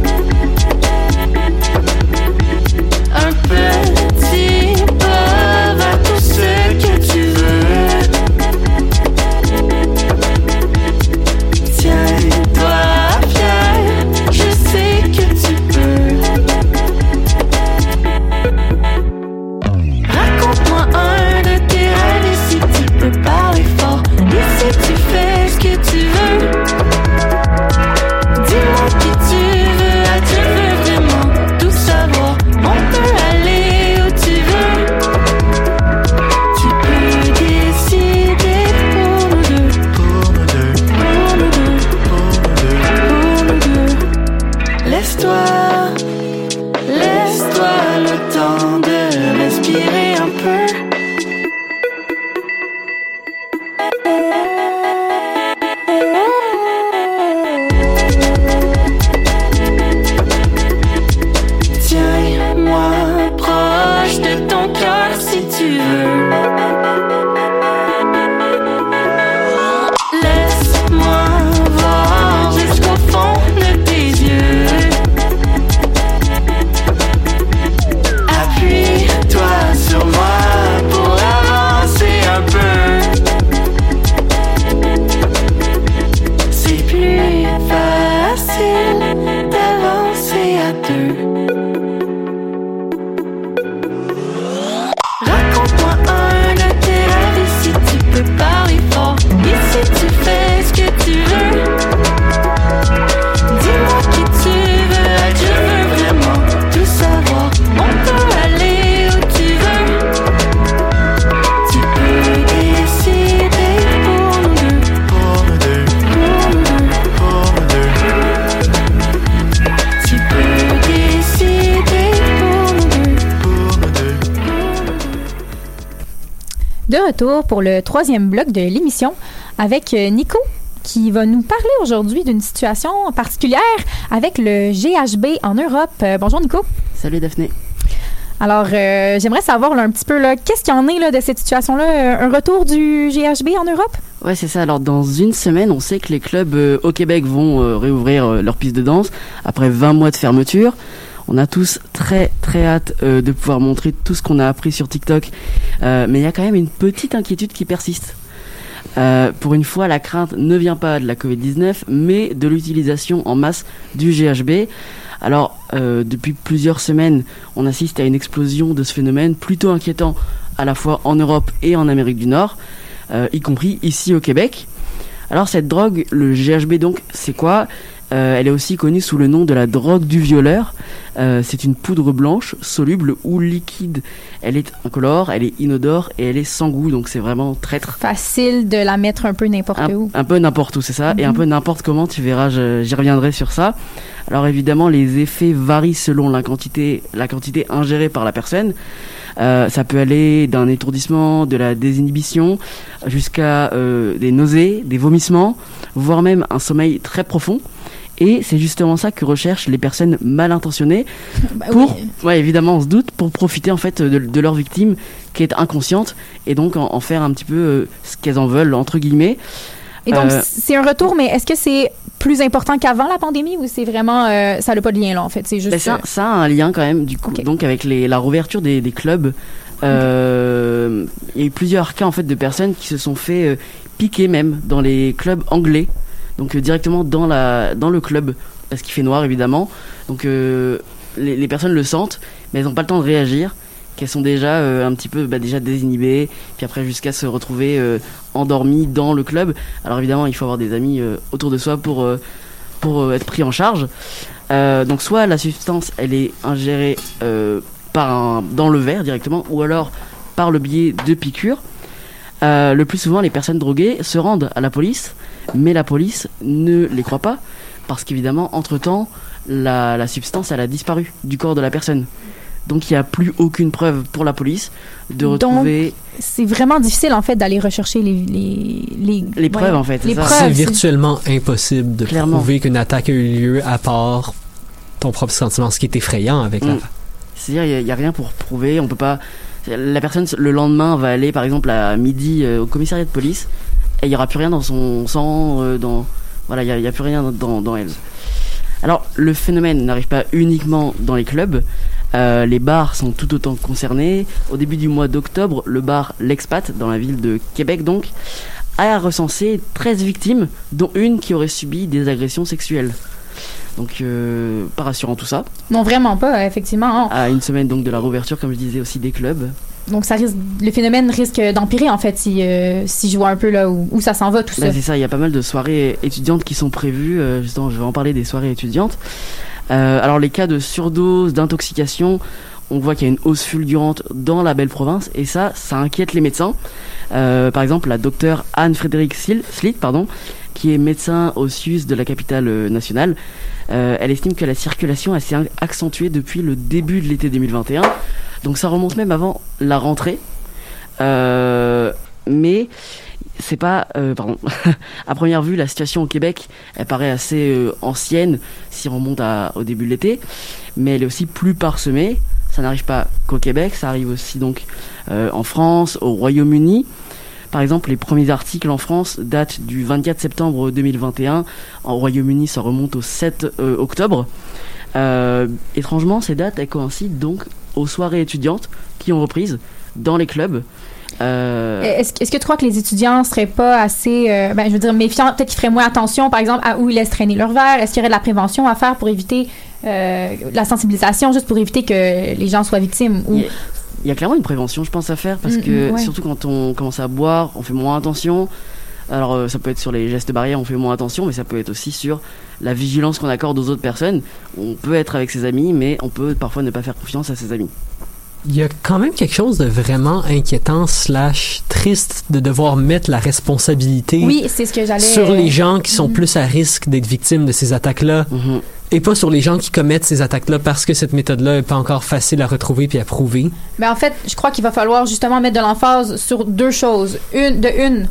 Pour le troisième bloc de l'émission avec euh, Nico qui va nous parler aujourd'hui d'une situation particulière avec le GHB en Europe. Euh, bonjour Nico. Salut Daphné. Alors, euh, j'aimerais savoir là, un petit peu qu'est-ce qu'il y en est là, de cette situation-là, un retour du GHB en Europe? Ouais, c'est ça. Alors, dans une semaine, on sait que les clubs euh, au Québec vont réouvrir leurs pistes de danse après 20 mois de fermeture. On a tous très très hâte euh, de pouvoir montrer tout ce qu'on a appris sur TikTok. Euh, mais il y a quand même une petite inquiétude qui persiste. Euh, pour une fois, la crainte ne vient pas de la Covid-19, mais de l'utilisation en masse du GHB. Alors, depuis plusieurs semaines, on assiste à une explosion de ce phénomène plutôt inquiétant à la fois en Europe et en Amérique du Nord, y compris ici au Québec. Alors, cette drogue, le GHB donc, c'est quoi? Elle est aussi connue sous le nom de la drogue du violeur. Euh, c'est une poudre blanche, soluble ou liquide. Elle est incolore, elle est inodore et elle est sans goût, donc c'est vraiment traître. Facile de la mettre un peu n'importe où. un peu n'importe où, c'est ça, et Mhm. un peu n'importe comment, tu verras, j'y reviendrai sur ça. Alors évidemment, les effets varient selon la quantité, la quantité ingérée par la personne. Euh, ça peut aller d'un étourdissement, de la désinhibition, jusqu'à euh, des nausées, des vomissements, voire même un sommeil très profond. Et c'est justement ça que recherchent les personnes mal intentionnées [laughs] Bah pour, oui. ouais, évidemment, on se doute, pour profiter en fait de, de leur victime qui est inconsciente et donc en, en faire un petit peu euh, ce qu'elles en veulent entre guillemets. Et donc, Euh, c'est un retour, mais est-ce que c'est plus important qu'avant la pandémie ou c'est vraiment. euh, ça n'a pas de lien là, en fait? C'est juste. Ben, ça, ça a un lien quand même, du coup, donc avec les, la rouverture des, des clubs. euh, Il y a eu plusieurs cas en fait de personnes qui se sont fait euh, piquer même dans les clubs anglais, donc euh, directement dans le club parce qu'il fait noir évidemment. Donc euh, les, personnes le sentent, mais elles n'ont pas le temps de réagir, qu'elles sont déjà euh, un petit peu bah, déjà désinhibées, puis après jusqu'à se retrouver endormies dans le club. Alors évidemment, il faut avoir des amis autour de soi pour être pris en charge. Donc soit la substance elle est ingérée dans le verre directement ou alors par le biais de piqûres. Euh, le plus souvent les personnes droguées se rendent à la police mais la police ne les croit pas parce qu'évidemment entre temps la, la substance elle a disparu du corps de la personne. Donc il n'y a plus aucune preuve pour la police de Donc, retrouver C'est vraiment difficile, en fait, d'aller rechercher les. Les, les, Les preuves, en fait, c'est Les ça. preuves. C'est c'est- virtuellement impossible de Clairement. prouver qu'une attaque a eu lieu à part ton propre sentiment, ce qui est effrayant avec la Mm. C'est-à-dire, il n'y a, rien pour prouver. On peut pas. La personne, le lendemain, va aller, par exemple, à midi euh, au commissariat de police et il n'y aura plus rien dans son sang, euh, dans. Il n'y a, plus rien dans, dans elle. Alors, le phénomène n'arrive pas uniquement dans les clubs. Euh, les bars sont tout autant concernés. Au début du mois d'octobre, le bar L'Expat, dans la ville de Québec donc, a recensé 13 victimes, dont une qui aurait subi des agressions sexuelles. Donc, euh, pas rassurant tout ça. Non, vraiment pas, effectivement. hein. À une semaine donc de la réouverture, comme je disais aussi, des clubs. Donc, ça risque, le phénomène risque d'empirer, en fait, si, euh, si je vois un peu là où, où ça s'en va, tout ça. Bah, c'est ça, il y a pas mal de soirées étudiantes qui sont prévues. euh, justement, je vais en parler des soirées étudiantes. Alors, les cas de surdose, d'intoxication, on voit qu'il y a une hausse fulgurante dans la belle province, et ça, ça inquiète les médecins. Euh, par exemple, la docteure Anne-Frédéric Slit, pardon, qui est médecin au SUS de la capitale nationale, euh, elle estime que la circulation s'est accentuée depuis le début de l'été 2021. Donc ça remonte même avant la rentrée. Euh, mais c'est pas euh, pardon [laughs] à première vue la situation au Québec elle paraît assez ancienne si on remonte au début de l'été mais elle est aussi plus parsemée ça n'arrive pas qu'au Québec ça arrive aussi donc en France au Royaume-Uni par exemple les premiers articles en France datent du 24 septembre 2021 en Royaume-Uni ça remonte au 7 euh, octobre Euh, étrangement ces dates elles coïncident donc aux soirées étudiantes qui ont reprise dans les clubs euh, Est-ce que tu crois que les étudiants seraient pas assez, euh, ben, je veux dire, méfiants, peut-être qu'ils feraient moins attention, par exemple, à où ils laissent traîner leur verre? Est-ce qu'il y aurait de la prévention à faire pour éviter euh, la sensibilisation, juste pour éviter que les gens soient victimes? Ou... il y a clairement une prévention, je pense, à faire parce Mm, que mm, ouais. surtout quand on commence à boire, on fait moins attention. Alors euh, ça peut être sur les gestes barrières, on fait moins attention, mais ça peut être aussi sur la vigilance qu'on accorde aux autres personnes. On peut être avec ses amis, mais on peut parfois ne pas faire confiance à ses amis. Il y a quand même quelque chose de vraiment inquiétant slash triste de devoir mettre la responsabilité Oui, c'est ce que j'allais. sur les gens qui sont Mhm. plus à risque d'être victimes de ces attaques-là Mhm. et pas sur les gens qui commettent ces attaques-là parce que cette méthode-là est pas encore facile à retrouver puis à prouver. Mais en fait, je crois qu'il va falloir justement mettre de l'emphase sur deux choses. Une, de une,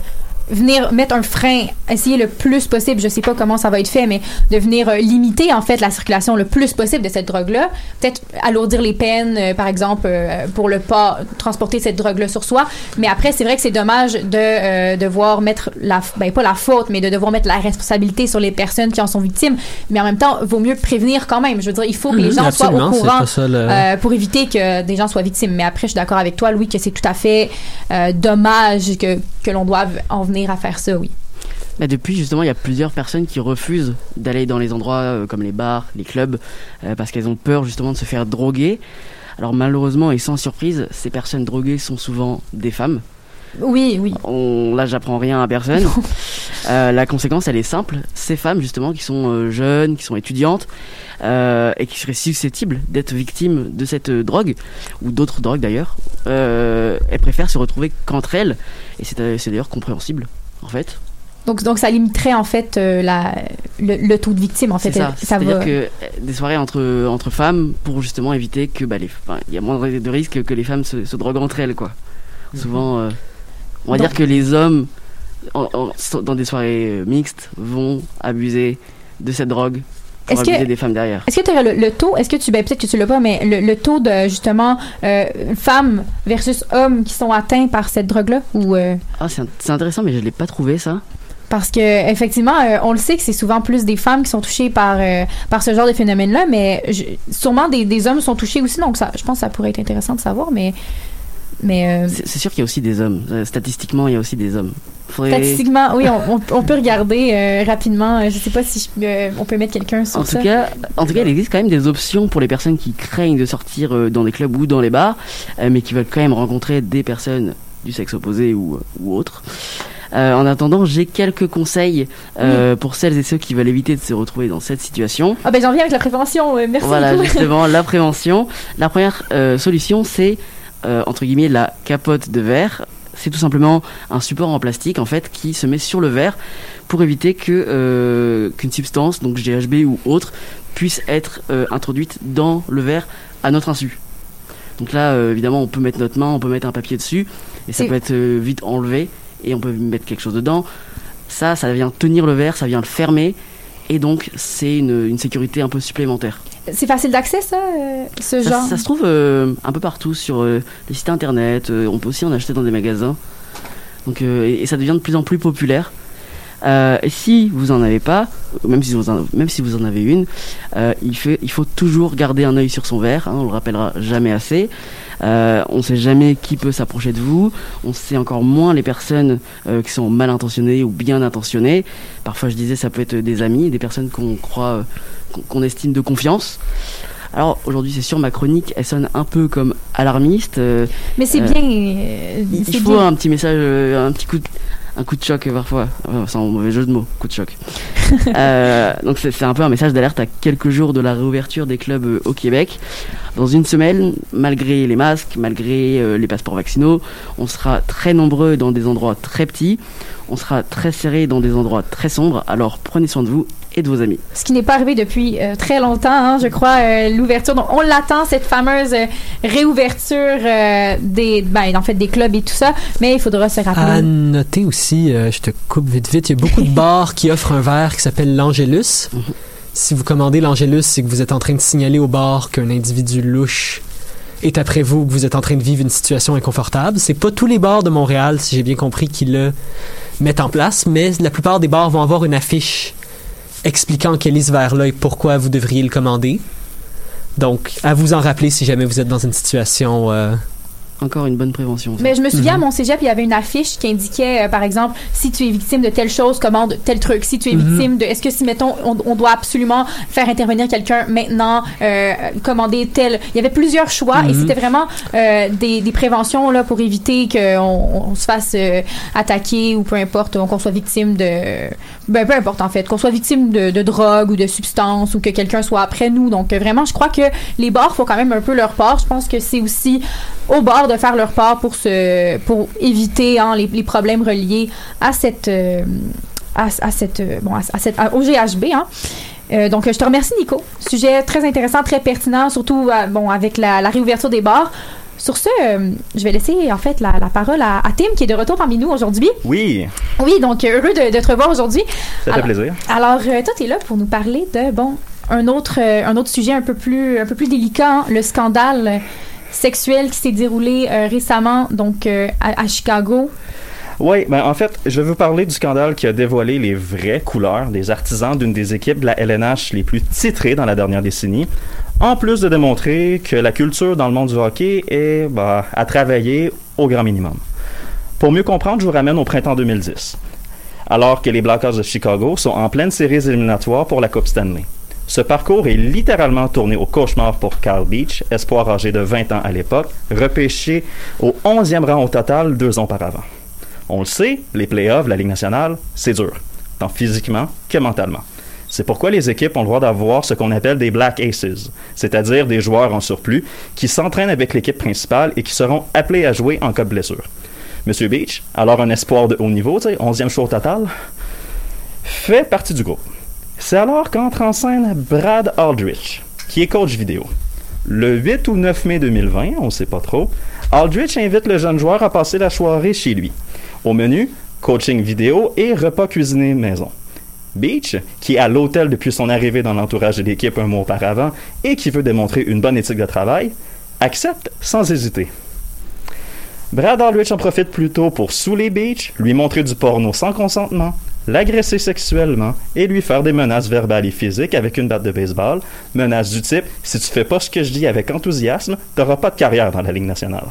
venir mettre un frein, essayer le plus possible, je sais pas comment ça va être fait, mais de venir euh, limiter en fait la circulation le plus possible de cette drogue-là. Peut-être alourdir les peines, euh, par exemple, euh, pour le pas transporter cette drogue-là sur soi. Mais après, c'est vrai que c'est dommage de devoir mettre la, ben pas la faute, mais de devoir mettre la responsabilité sur les personnes qui en sont victimes. Mais en même temps, vaut mieux prévenir quand même. Je veux dire, il faut que les Mhm, gens soient au courant le- pour éviter que des gens soient victimes. Mais après, je suis d'accord avec toi, Louis, que c'est tout à fait dommage que, que l'on doive en venir à faire ça, oui. Bah, depuis, justement, il y a plusieurs personnes qui refusent d'aller dans les endroits euh, comme les bars, les clubs, euh, parce qu'elles ont peur justement de se faire droguer. Alors malheureusement et sans surprise, ces personnes droguées sont souvent des femmes. Oui, oui. On, là, j'apprends rien à personne. Euh, la conséquence, elle est simple. Ces femmes, justement, qui sont jeunes, qui sont étudiantes, euh, et qui seraient susceptibles d'être victimes de cette euh, drogue, ou d'autres drogues d'ailleurs, euh, elles préfèrent se retrouver qu'entre elles. Et c'est euh, c'est d'ailleurs compréhensible, en fait. Donc, donc ça limiterait en fait euh, la, le, le taux de victimes. En fait, C'est ça. C'est-à-dire va. que des soirées entre, entre femmes pour justement éviter que bah, les, il y a moins de risques que les femmes se, se droguent entre elles, quoi. Souvent, euh, on va Donc- dire que les hommes, en- en- dans des soirées mixtes, vont abuser de cette drogue pour que- des femmes derrière. Est-ce que tu aurais le, le taux, est-ce que tu, ben peut-être que tu l'as pas, mais le, le taux de justement euh, femmes versus hommes qui sont atteints par cette drogue-là ou euh, Ah, c'est c'est intéressant, mais je l'ai pas trouvé ça. parce que effectivement, euh, on le sait que c'est souvent plus des femmes qui sont touchées par euh, par ce genre de phénomène-là, mais je- sûrement des, des hommes sont touchés aussi, donc ça, je pense que ça pourrait être intéressant de savoir, mais mais euh, C'est sûr qu'il y a aussi des hommes. Euh, Statistiquement, il y a aussi des hommes. Faudrait- statistiquement, oui, on, on- on peut regarder euh, rapidement. Je sais pas si je- euh, on peut mettre quelqu'un sur En ça. tout, cas, en tout cas, il existe quand même des options pour les personnes qui craignent de sortir dans des clubs ou dans les bars, mais qui veulent quand même rencontrer des personnes du sexe opposé ou, ou autre. Euh, en attendant, j'ai quelques conseils euh, pour celles et ceux qui veulent éviter de se retrouver dans cette situation. Ah ben j'en viens avec la prévention. merci. Voilà, justement, la prévention. La première euh, solution, c'est, euh, entre guillemets, la capote de verre. C'est tout simplement un support en plastique, en fait, qui se met sur le verre pour éviter que euh, qu'une substance, donc GHB ou autre, puisse être euh, introduite dans le verre à notre insu. Donc là, évidemment, on peut mettre notre main, on peut mettre un papier dessus, et ça peut être vite enlevé, et on peut mettre quelque chose dedans. Ça, ça vient tenir le verre, ça vient le fermer, et donc c'est une, une sécurité un peu supplémentaire. C'est facile d'accès ça, euh, ce Ça, genre? ça se trouve euh, un peu partout sur euh, les sites internet. on peut aussi en acheter dans des magasins. Donc, euh, et, et ça devient de plus en plus populaire. Euh, si vous en avez pas, même si vous en, même si vous en avez une, euh, il, fait, il faut toujours garder un œil sur son verre. hein, on le rappellera jamais assez. Euh, on sait jamais qui peut s'approcher de vous. On sait encore moins les personnes euh, qui sont mal intentionnées ou bien intentionnées. Parfois, je disais, ça peut être des amis, des personnes qu'on croit, euh, qu'on- estime de confiance. Alors aujourd'hui, c'est sûr, ma chronique, elle sonne un peu comme alarmiste. euh, Mais c'est euh, bien. euh, il faut bien. un petit message, euh, un petit coup de, un coup de choc parfois, sans mauvais jeu de mots, coup de choc. [laughs] Euh, donc c'est c'est un peu un message d'alerte à quelques jours de la réouverture des clubs euh, au Québec. Dans une semaine, malgré les masques, malgré euh, les passeports vaccinaux, on sera très nombreux dans des endroits très petits, on sera très serré dans des endroits très sombres. Alors prenez soin de vous et de vos amis. Ce qui n'est pas arrivé depuis euh, très longtemps, hein, je crois, euh, l'ouverture. Donc, on l'attend, cette fameuse euh, réouverture euh, des, ben, en fait, des clubs et tout ça. Mais il faudra se À rappeler. noter aussi, euh, je te coupe vite vite, il y a beaucoup de [laughs] bars qui offrent un verre qui s'appelle l'Angélus. Si vous commandez l'Angélus, c'est que vous êtes en train de signaler au bar qu'un individu louche est après vous, que vous êtes en train de vivre une situation inconfortable. C'est pas tous les bars de Montréal, si j'ai bien compris, qui le mettent en place, mais la plupart des bars vont avoir une affiche expliquant quel est ce verre-là et pourquoi vous devriez le commander. Donc, à vous en rappeler si jamais vous êtes dans une situation euh, Encore une bonne prévention. ça. Mais je me souviens, à Mhm. mon cégep, il y avait une affiche qui indiquait, euh, par exemple, si tu es victime de telle chose, commande tel truc. Si tu es Mhm. victime de... Est-ce que si, mettons, on, on doit absolument faire intervenir quelqu'un maintenant, euh, commander tel... Il y avait plusieurs choix et Mhm. c'était vraiment euh, des, des préventions là, pour éviter qu'on on se fasse euh, attaquer ou peu importe, qu'on soit victime de... Ben, peu importe, en fait. Qu'on soit victime de, de drogue ou de substance ou que quelqu'un soit après nous. Donc, euh, vraiment, je crois que les bars font quand même un peu leur part. Je pense que c'est aussi aux bars de faire leur part pour se pour éviter hein, les, les problèmes reliés à cette euh, à, à cette euh, bon à, à cette au GHB hein. Euh, donc, je te remercie, Nico. Sujet très intéressant, très pertinent, surtout euh, bon avec la, la réouverture des bars. Sur ce, euh, je vais laisser en fait la, la parole à, à Tim qui est de retour parmi nous aujourd'hui. Oui, Oui, donc heureux de, de te revoir aujourd'hui. ça fait Alors- plaisir. Alors, toi, tu es là pour nous parler de, bon, un autre, un autre sujet un peu plus, un peu plus délicat, hein, le scandale euh, sexuel qui s'est déroulé euh, récemment, donc, euh, à, Chicago. Oui, ben en fait, je vais vous parler du scandale qui a dévoilé les vraies couleurs des artisans d'une des équipes de la LNH les plus titrées dans la dernière décennie, en plus de démontrer que la culture dans le monde du hockey est bah, à travailler au grand minimum. Pour mieux comprendre, je vous ramène au printemps 2010, alors que les Blackhawks de Chicago sont en pleine série éliminatoire pour la Coupe Stanley. Ce parcours est littéralement tourné au cauchemar pour Carl Beach, espoir âgé de 20 ans à l'époque, repêché au 11e rang au total deux ans auparavant. On le sait, les playoffs la Ligue nationale, c'est dur. tant physiquement que mentalement. C'est pourquoi les équipes ont le droit d'avoir ce qu'on appelle des Black Aces, c'est-à-dire des joueurs en surplus qui s'entraînent avec l'équipe principale et qui seront appelés à jouer en cas de blessure. Monsieur Beach, alors un espoir de haut niveau, tu sais, 11e choix au total, fait partie du groupe. C'est alors qu'entre en scène Brad Aldrich, qui est coach vidéo. Le 8 ou 9 mai 2020, on ne sait pas trop, Aldrich invite le jeune joueur à passer la soirée chez lui. Au menu, coaching vidéo et repas cuisiné maison. Beach, qui est à l'hôtel depuis son arrivée dans l'entourage de l'équipe un mois auparavant et qui veut démontrer une bonne éthique de travail, accepte sans hésiter. Brad Aldrich en profite plutôt pour saouler Beach, lui montrer du porno sans consentement, l'agresser sexuellement et lui faire des menaces verbales et physiques avec une batte de baseball, menaces du type si tu fais pas ce que je dis avec enthousiasme, t'auras pas de carrière dans la Ligue nationale.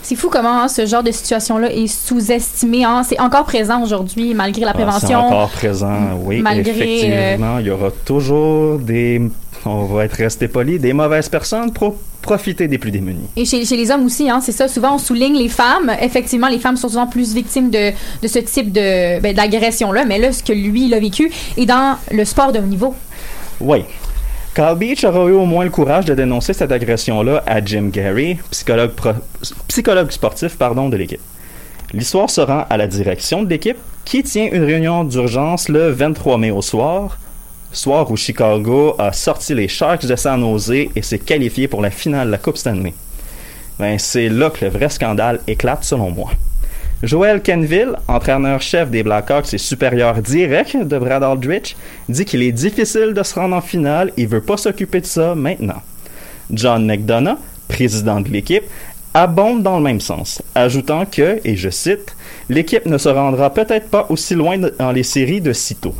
C'est fou comment hein, ce genre de situation-là est sous-estimé. hein. C'est encore présent aujourd'hui, malgré la Ah, C'est prévention. encore présent, oui. Malgré, effectivement, il y aura toujours des, on va être resté poli, des mauvaises personnes profiter des plus démunis. Et chez, chez les hommes aussi, hein, c'est ça. Souvent, on souligne les femmes. Effectivement, les femmes sont souvent plus victimes de, de ce type de ben, d'agression-là. Mais là, ce que lui, il a vécu est dans le sport de haut niveau. Oui. Carl Beach aura eu au moins le courage de dénoncer cette agression-là à Jim Gary, psychologue, pro- psychologue sportif pardon, de l'équipe. L'histoire se rend à la direction de l'équipe qui tient une réunion d'urgence le 23 mai au soir, soir où Chicago a sorti les Sharks de San Jose et s'est qualifié pour la finale de la Coupe Stanley. Ben, c'est là que le vrai scandale éclate selon moi. Joel Kenville, entraîneur-chef des Blackhawks et supérieur direct de Brad Aldrich, dit qu'il est difficile de se rendre en finale et veut pas s'occuper de ça maintenant. John McDonough, président de l'équipe, abonde dans le même sens, ajoutant que, et je cite, l'équipe ne se rendra peut-être pas aussi loin dans les séries de sitôt.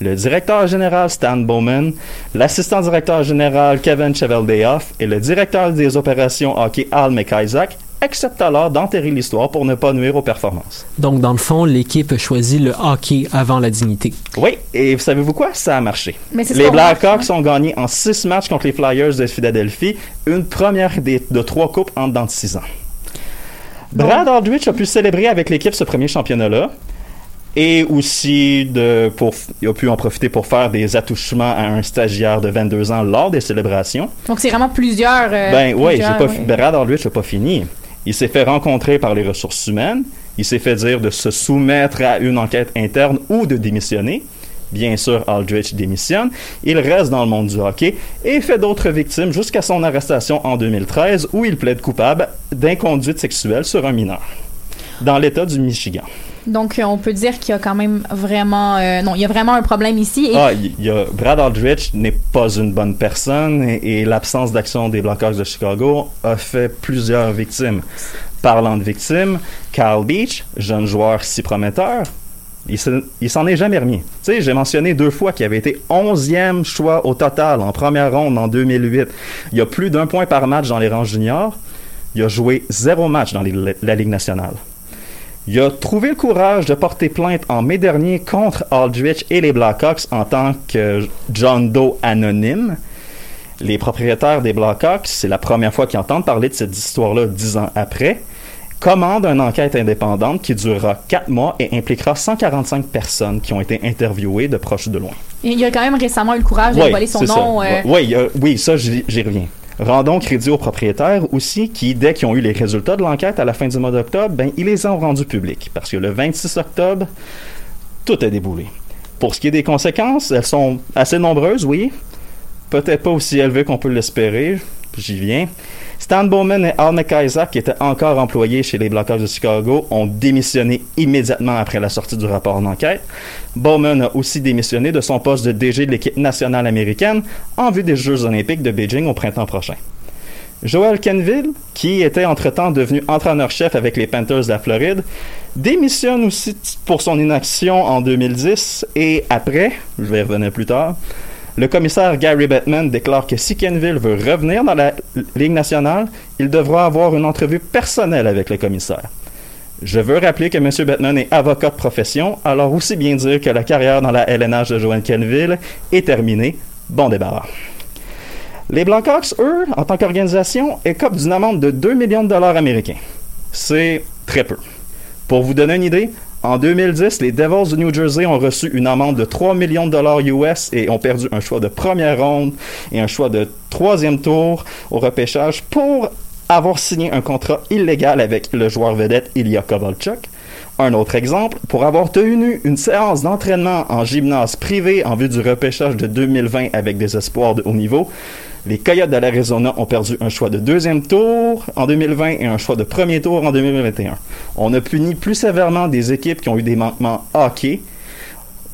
Le directeur général Stan Bowman, l'assistant directeur général Kevin Cheveldayoff et le directeur des opérations hockey Al McIsaac acceptent alors d'enterrer l'histoire pour ne pas nuire aux performances. Donc, dans le fond, l'équipe a choisi le hockey avant la dignité. Oui, et savez-vous quoi? Ça a marché. Mais les Blackhawks ont gagné en six matchs contre les Flyers de Philadelphie, une première des- de trois coupes en dedans de six ans. Brad Aldrich a pu célébrer avec l'équipe ce premier championnat-là. Et aussi, de, pour, il a pu en profiter pour faire des attouchements à un stagiaire de 22 ans lors des célébrations. Donc, c'est vraiment plusieurs. euh, Ben oui, pas, ouais. Brad Aldrich n'a pas fini. Il s'est fait rencontrer par les ressources humaines. Il s'est fait dire de se soumettre à une enquête interne ou de démissionner. Bien sûr, Aldrich démissionne. Il reste dans le monde du hockey et fait d'autres victimes jusqu'à son arrestation en 2013 où il plaide coupable d'inconduite sexuelle sur un mineur dans l'État du Michigan. Donc, euh, on peut dire qu'il y a quand même vraiment. euh, non, il y a vraiment un problème ici. Ah, Brad Aldrich n'est pas une bonne personne et, l'absence d'action des Blackhawks de Chicago a fait plusieurs victimes. Parlant de victimes, Carl Beach, jeune joueur si prometteur, il se- il s'en est jamais remis. Tu sais, j'ai mentionné deux fois qu'il avait été 11e choix au total en première ronde en 2008. Il y a plus d'un point par match dans les rangs juniors. Il a joué zéro match dans la Ligue nationale. Il a trouvé le courage de porter plainte en mai dernier contre Aldrich et les Blackhawks en tant que John Doe anonyme. Les propriétaires des Blackhawks, c'est la première fois qu'ils entendent parler de cette histoire-là dix ans après, commandent une enquête indépendante qui durera quatre mois et impliquera 145 personnes qui ont été interviewées de proche ou de loin. il a quand même récemment eu le courage de Oui, voler son nom. euh, Oui, euh, oui, ça, j'y reviens. Rendons crédit aux propriétaires aussi qui, dès qu'ils ont eu les résultats de l'enquête à la fin du mois d'octobre, ben, ils les ont rendus publics. Parce que le 26 octobre, tout a déboulé. Pour ce qui est des conséquences, elles sont assez nombreuses, oui. Peut-être pas aussi élevées qu'on peut l'espérer. J'y viens. Stan Bowman et Al McIsaac, qui étaient encore employés chez les Blackhawks de Chicago, ont démissionné immédiatement après la sortie du rapport d'enquête. Bowman a aussi démissionné de son poste de DG de l'équipe nationale américaine en vue des Jeux olympiques de Beijing au printemps prochain. Joel Kenville, qui était entre-temps devenu entraîneur-chef avec les Panthers de la Floride, démissionne aussi pour son inaction en 2010 et après, je vais y revenir plus tard, le commissaire Gary Bettman déclare que si Kenville veut revenir dans la Ligue nationale, il devra avoir une entrevue personnelle avec le commissaire. Je veux rappeler que M. Bettman est avocat de profession, alors aussi bien dire que la carrière dans la LNH de Joel Kenville est terminée. Bon débarras. Les Blackhawks, eux, en tant qu'organisation, écopent d'une amende de 2 millions de dollars américains. C'est très peu. Pour vous donner une idée, En 2010, les Devils de New Jersey ont reçu une amende de 3 millions de dollars US et ont perdu un choix de première ronde et un choix de troisième tour au repêchage pour avoir signé un contrat illégal avec le joueur vedette Ilya Kovalchuk. Un autre exemple, pour avoir tenu une séance d'entraînement en gymnase privé en vue du repêchage de 2020 avec des espoirs de haut niveau, les Coyotes de l'Arizona ont perdu un choix de deuxième tour en 2020 et un choix de premier tour en 2021. On a puni plus sévèrement des équipes qui ont eu des manquements hockey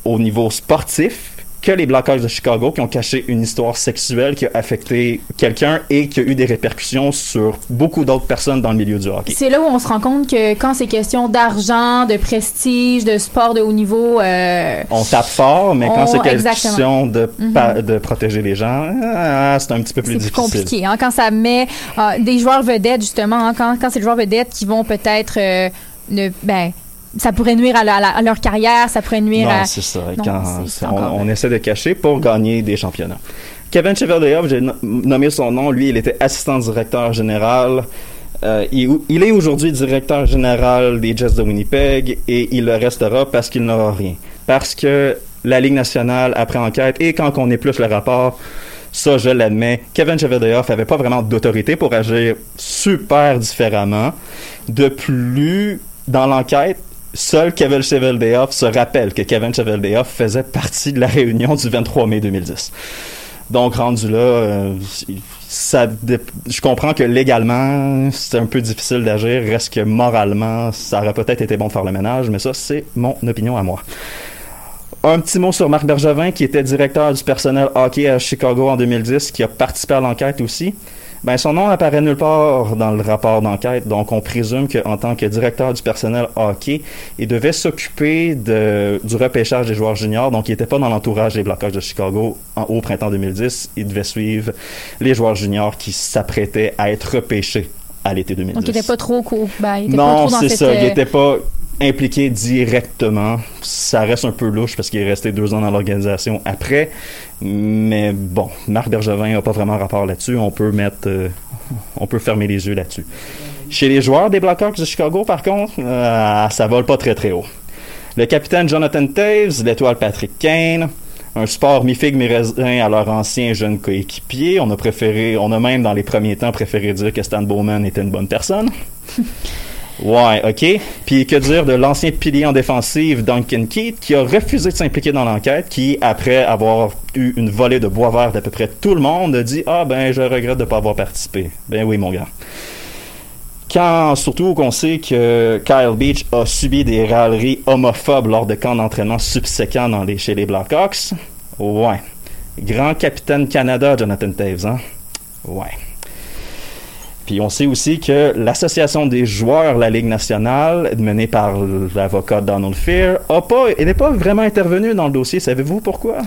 au niveau sportif que les Blackhawks de Chicago qui ont caché une histoire sexuelle qui a affecté quelqu'un et qui a eu des répercussions sur beaucoup d'autres personnes dans le milieu du hockey. C'est là où on se rend compte que quand c'est question d'argent, de prestige, de sport de haut niveau, euh, On tape fort, mais quand c'est question de, Mhm. de protéger les gens, ah, c'est un petit peu plus c'est difficile. compliqué. hein, quand ça met euh, des joueurs vedettes, justement, hein, quand, quand c'est des joueurs vedettes qui vont peut-être euh, ne, ben, ça pourrait nuire à, la- leur carrière, ça pourrait nuire Non, à. c'est ça. Non, Quand on, encore- on essaie de cacher pour gagner des championnats. Kevin Cheveldayoff, j'ai no- nommé son nom. Lui, il était assistant directeur général. Euh, il, il est aujourd'hui directeur général des Jets de Winnipeg et il le restera parce qu'il n'aura rien. Parce que la Ligue nationale, après enquête, et quand on épluche le rapport, ça, je l'admets, Kevin Cheveldayoff avait pas vraiment d'autorité pour agir super différemment. De plus, dans l'enquête, seul Kevin Cheveldayoff se rappelle que Kevin Cheveldayoff faisait partie de la réunion du 23 mai 2010. Donc, rendu là, euh, je comprends que légalement, c'est un peu difficile d'agir. Reste que moralement, ça aurait peut-être été bon de faire le ménage, mais ça, c'est mon opinion à moi. Un petit mot sur Marc Bergevin, qui était directeur du personnel hockey à Chicago en 2010, qui a participé à l'enquête aussi. Ben, son nom apparaît nulle part dans le rapport d'enquête, donc on présume qu'en tant que directeur du personnel hockey, il devait s'occuper de, du repêchage des joueurs juniors, donc il n'était pas dans l'entourage des Blackhawks de Chicago en, au printemps 2010. Il devait suivre les joueurs juniors qui s'apprêtaient à être repêchés à l'été 2010. Donc, il n'était pas trop cool. Ben, il était Non, c'est cette, ça. Il euh, n'était pas impliqué directement. Ça reste un peu louche parce qu'il est resté deux ans dans l'organisation après. Mais bon, Marc Bergevin n'a pas vraiment rapport là-dessus. On peut mettre, euh, on peut fermer les yeux là-dessus. Chez les joueurs des Blackhawks de Chicago, par contre, euh, ça vole pas très très haut. Le capitaine Jonathan Taves, l'étoile Patrick Kane, un sport mi-figue mi-raisin à leur ancien jeune coéquipier. On a on a même dans les premiers temps préféré dire que Stan Bowman était une bonne personne. [laughs] Ouais, ok. Puis que dire de l'ancien pilier en défensive Duncan Keith qui a refusé de s'impliquer dans l'enquête, qui après avoir eu une volée de bois vert d'à peu près tout le monde a dit ah ben je regrette de pas avoir participé. Ben oui mon gars. Quand surtout qu'on sait que Kyle Beach a subi des râleries homophobes lors de camps d'entraînement subséquents dans les, chez les Blackhawks. Ouais. Grand capitaine Canada, Jonathan Taves, hein? Ouais. Puis on sait aussi que l'association des joueurs de la Ligue nationale, menée par l'avocat Donald Fear, a pas, elle n'est pas vraiment intervenue dans le dossier. Savez-vous pourquoi?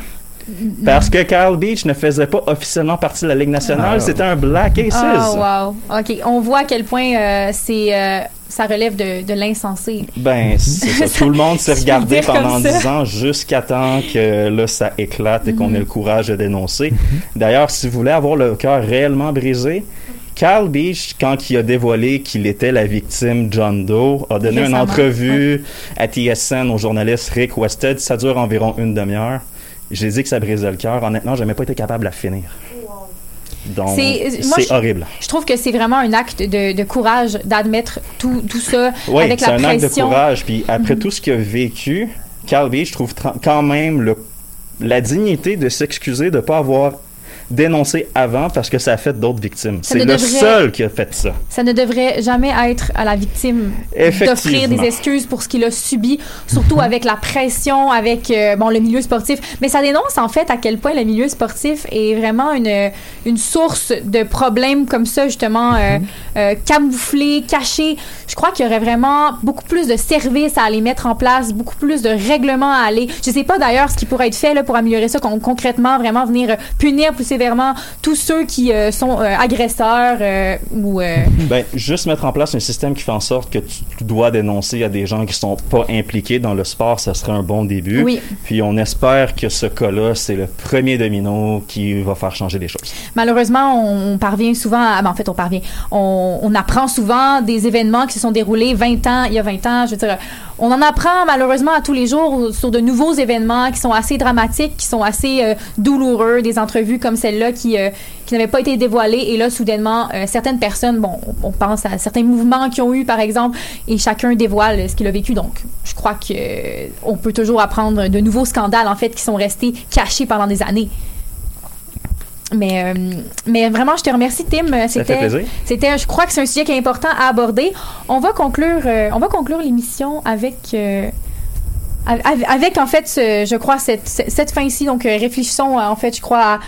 Parce que Kyle Beach ne faisait pas officiellement partie de la Ligue nationale, Ah. c'était un Black Aces. Ah, wow. OK. On voit à quel point euh, c'est, euh, ça relève de, de l'insensé. Ben, c'est ça. Tout le monde s'est [laughs] regardé pendant. 10 ans jusqu'à temps que là, ça éclate et qu'on Mhm. ait le courage de dénoncer. D'ailleurs, si vous voulez avoir le cœur réellement brisé, Carl Beach, quand il a dévoilé qu'il était la victime John Doe, a donné une entrevue à TSN au journaliste Rick Wested. Ça dure environ une demi-heure. J'ai dit que ça brisait le cœur. Honnêtement, j'ai même pas été capable de la finir. Donc, C'est- c'est je- horrible. Je trouve que c'est vraiment un acte de, de courage d'admettre tout, tout ça Oui, avec c'est la un acte de pression. courage. Puis après Mhm. tout ce qu'il a vécu, Carl Beach trouve quand même le, la dignité de s'excuser de ne pas avoir dénoncé avant parce que ça a fait d'autres victimes. C'est ne le devrait- seul qui a fait ça. Ça ne devrait jamais être à la victime d'offrir des excuses pour ce qu'il a subi, surtout avec la pression, avec euh, bon le milieu sportif. Mais ça dénonce en fait à quel point le milieu sportif est vraiment une, une source de problèmes comme ça justement euh, euh, camouflés, cachés. Je crois qu'il y aurait vraiment beaucoup plus de services à aller mettre en place, beaucoup plus de règlements à aller. Je sais pas d'ailleurs ce qui pourrait être fait là, pour améliorer ça con- concrètement, vraiment venir euh, punir plus sévèrement tous ceux qui euh, sont euh, agresseurs euh, ou Ben, juste mettre en place un système qui fait en sorte que tu, tu dois dénoncer à des gens qui sont pas impliqués dans le sport, ça serait un bon début. Oui. Puis on espère que ce cas-là, c'est le premier domino qui va faire changer les choses. Malheureusement, on, on parvient souvent, à, ben, en fait, on parvient, on, on apprend souvent des événements qui se sont déroulés 20 ans, il y a 20 ans, je veux dire, on en apprend malheureusement à tous les jours sur de nouveaux événements qui sont assez dramatiques, qui sont assez euh, douloureux, des entrevues comme celle-là qui, euh, qui n'avaient pas été dévoilées. Et là, soudainement, euh, certaines personnes, bon, on pense à certains mouvements qui ont eu, par exemple, et chacun dévoile ce qu'il a vécu. Donc, je crois que euh, on peut toujours apprendre de nouveaux scandales, en fait, qui sont restés cachés pendant des années. Mais, euh, mais vraiment, je te remercie, Tim. C'était, plaisir. c'était, je crois que c'est un sujet qui est important à aborder. On va conclure, euh, on va conclure l'émission avec, euh, av- av- avec en fait, ce- je crois cette, cette fin ci Donc, réfléchissons en fait, je crois à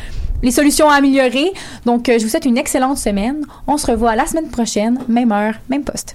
les solutions à améliorer. Donc, je vous souhaite une excellente semaine. On se revoit la semaine prochaine, même heure, même poste.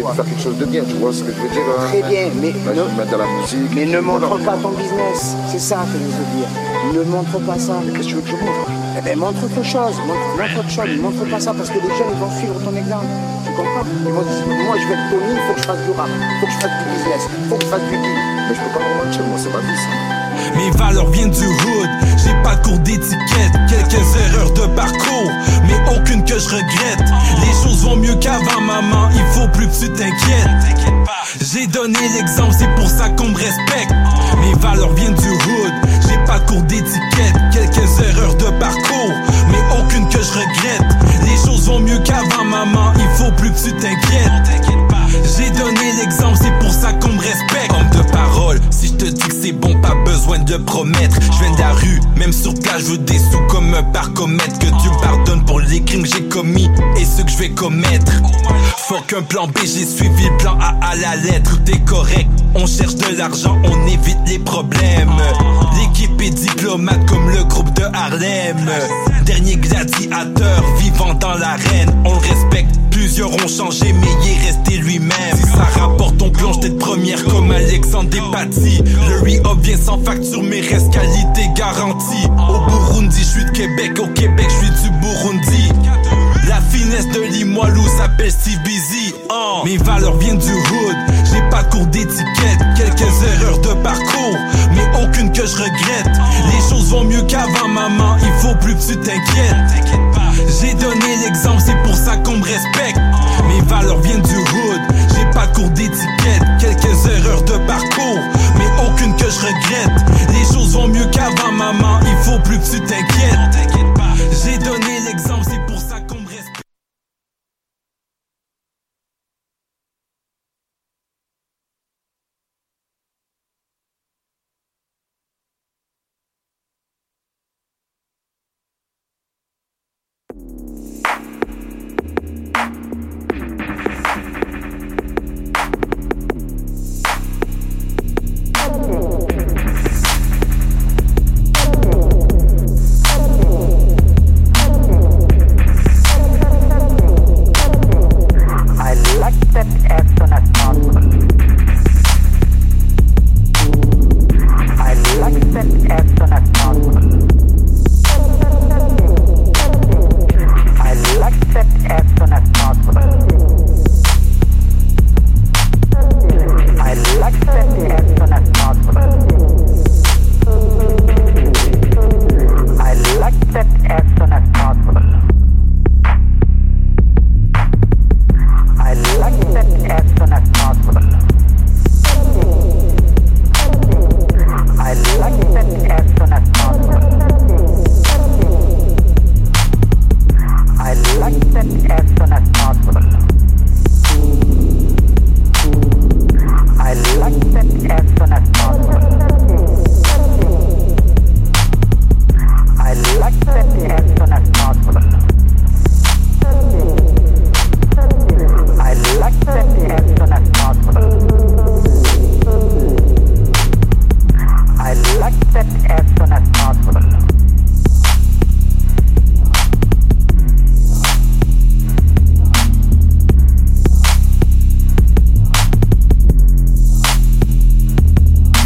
j'essaie de faire quelque chose de bien, tu vois ce que je veux dire hein Très bien, mais Là, je mettre la musique. Mais ne montre Voilà. pas ton business, c'est ça que je veux dire. Ne montre pas ça. Qu'est-ce que tu veux que je montre? Eh ben montre autre chose, montre, montre autre chose, montre pas ça parce que les gens ils vont suivre ton exemple. Tu comprends? Ils vont dire, moi je vais être Tony, il faut que je fasse du rap, il faut que je fasse du business, il faut que je fasse du deal. Mais je peux pas me mentir, moi c'est ma vie ça. Mes valeurs viennent du hood, pas de cours d'étiquette, quelques erreurs de parcours, mais aucune que je regrette. Les choses vont mieux qu'avant, maman, il faut plus que tu t'inquiètes. J'ai donné l'exemple, c'est pour ça qu'on me respecte. Mes valeurs viennent du hood, j'ai pas cours d'étiquette, quelques erreurs de parcours, mais aucune que je regrette. Les choses vont mieux qu'avant, maman, il faut plus que tu t'inquiètes. J'ai donné l'exemple, c'est pour ça qu'on me respecte. Te dis que c'est bon, pas besoin de promettre. Je viens de la rue, même sur place, je veux des sous comme un parcomètre. Que Dieu pardonne pour les crimes que j'ai commis et ceux que je vais commettre. Faut qu'un plan B, j'ai suivi le plan A à la lettre. T'es correct, on cherche de l'argent, on évite les problèmes. L'équipe est diplomate comme le groupe de Harlem. Dernier gladiateur vivant dans l'arène, on le respecte. Plusieurs ont changé, mais il est resté lui-même. Si ça rapporte, on plonge tête première comme Alexandre Despatie. Le re-up vient sans facture, mais reste qualité garantie. Au Burundi, je suis de Québec. Au Québec, je suis du Burundi. La finesse de Limoilou s'appelle Steve Busy. Oh. Mes valeurs viennent du hood. J'ai pas cours d'étiquette, quelques erreurs de parcours, mais aucune que je regrette. Les choses vont mieux qu'avant, maman. Il faut plus que tu t'inquiètes. J'ai donné l'exemple, c'est pour ça qu'on me respecte. Mes valeurs viennent du hood, j'ai pas cours d'étiquette. Quelques erreurs de parcours, mais aucune que je regrette. Les choses vont mieux qu'avant, maman, il faut plus que tu t'inquiètes. J'ai donné l'exemple, c'est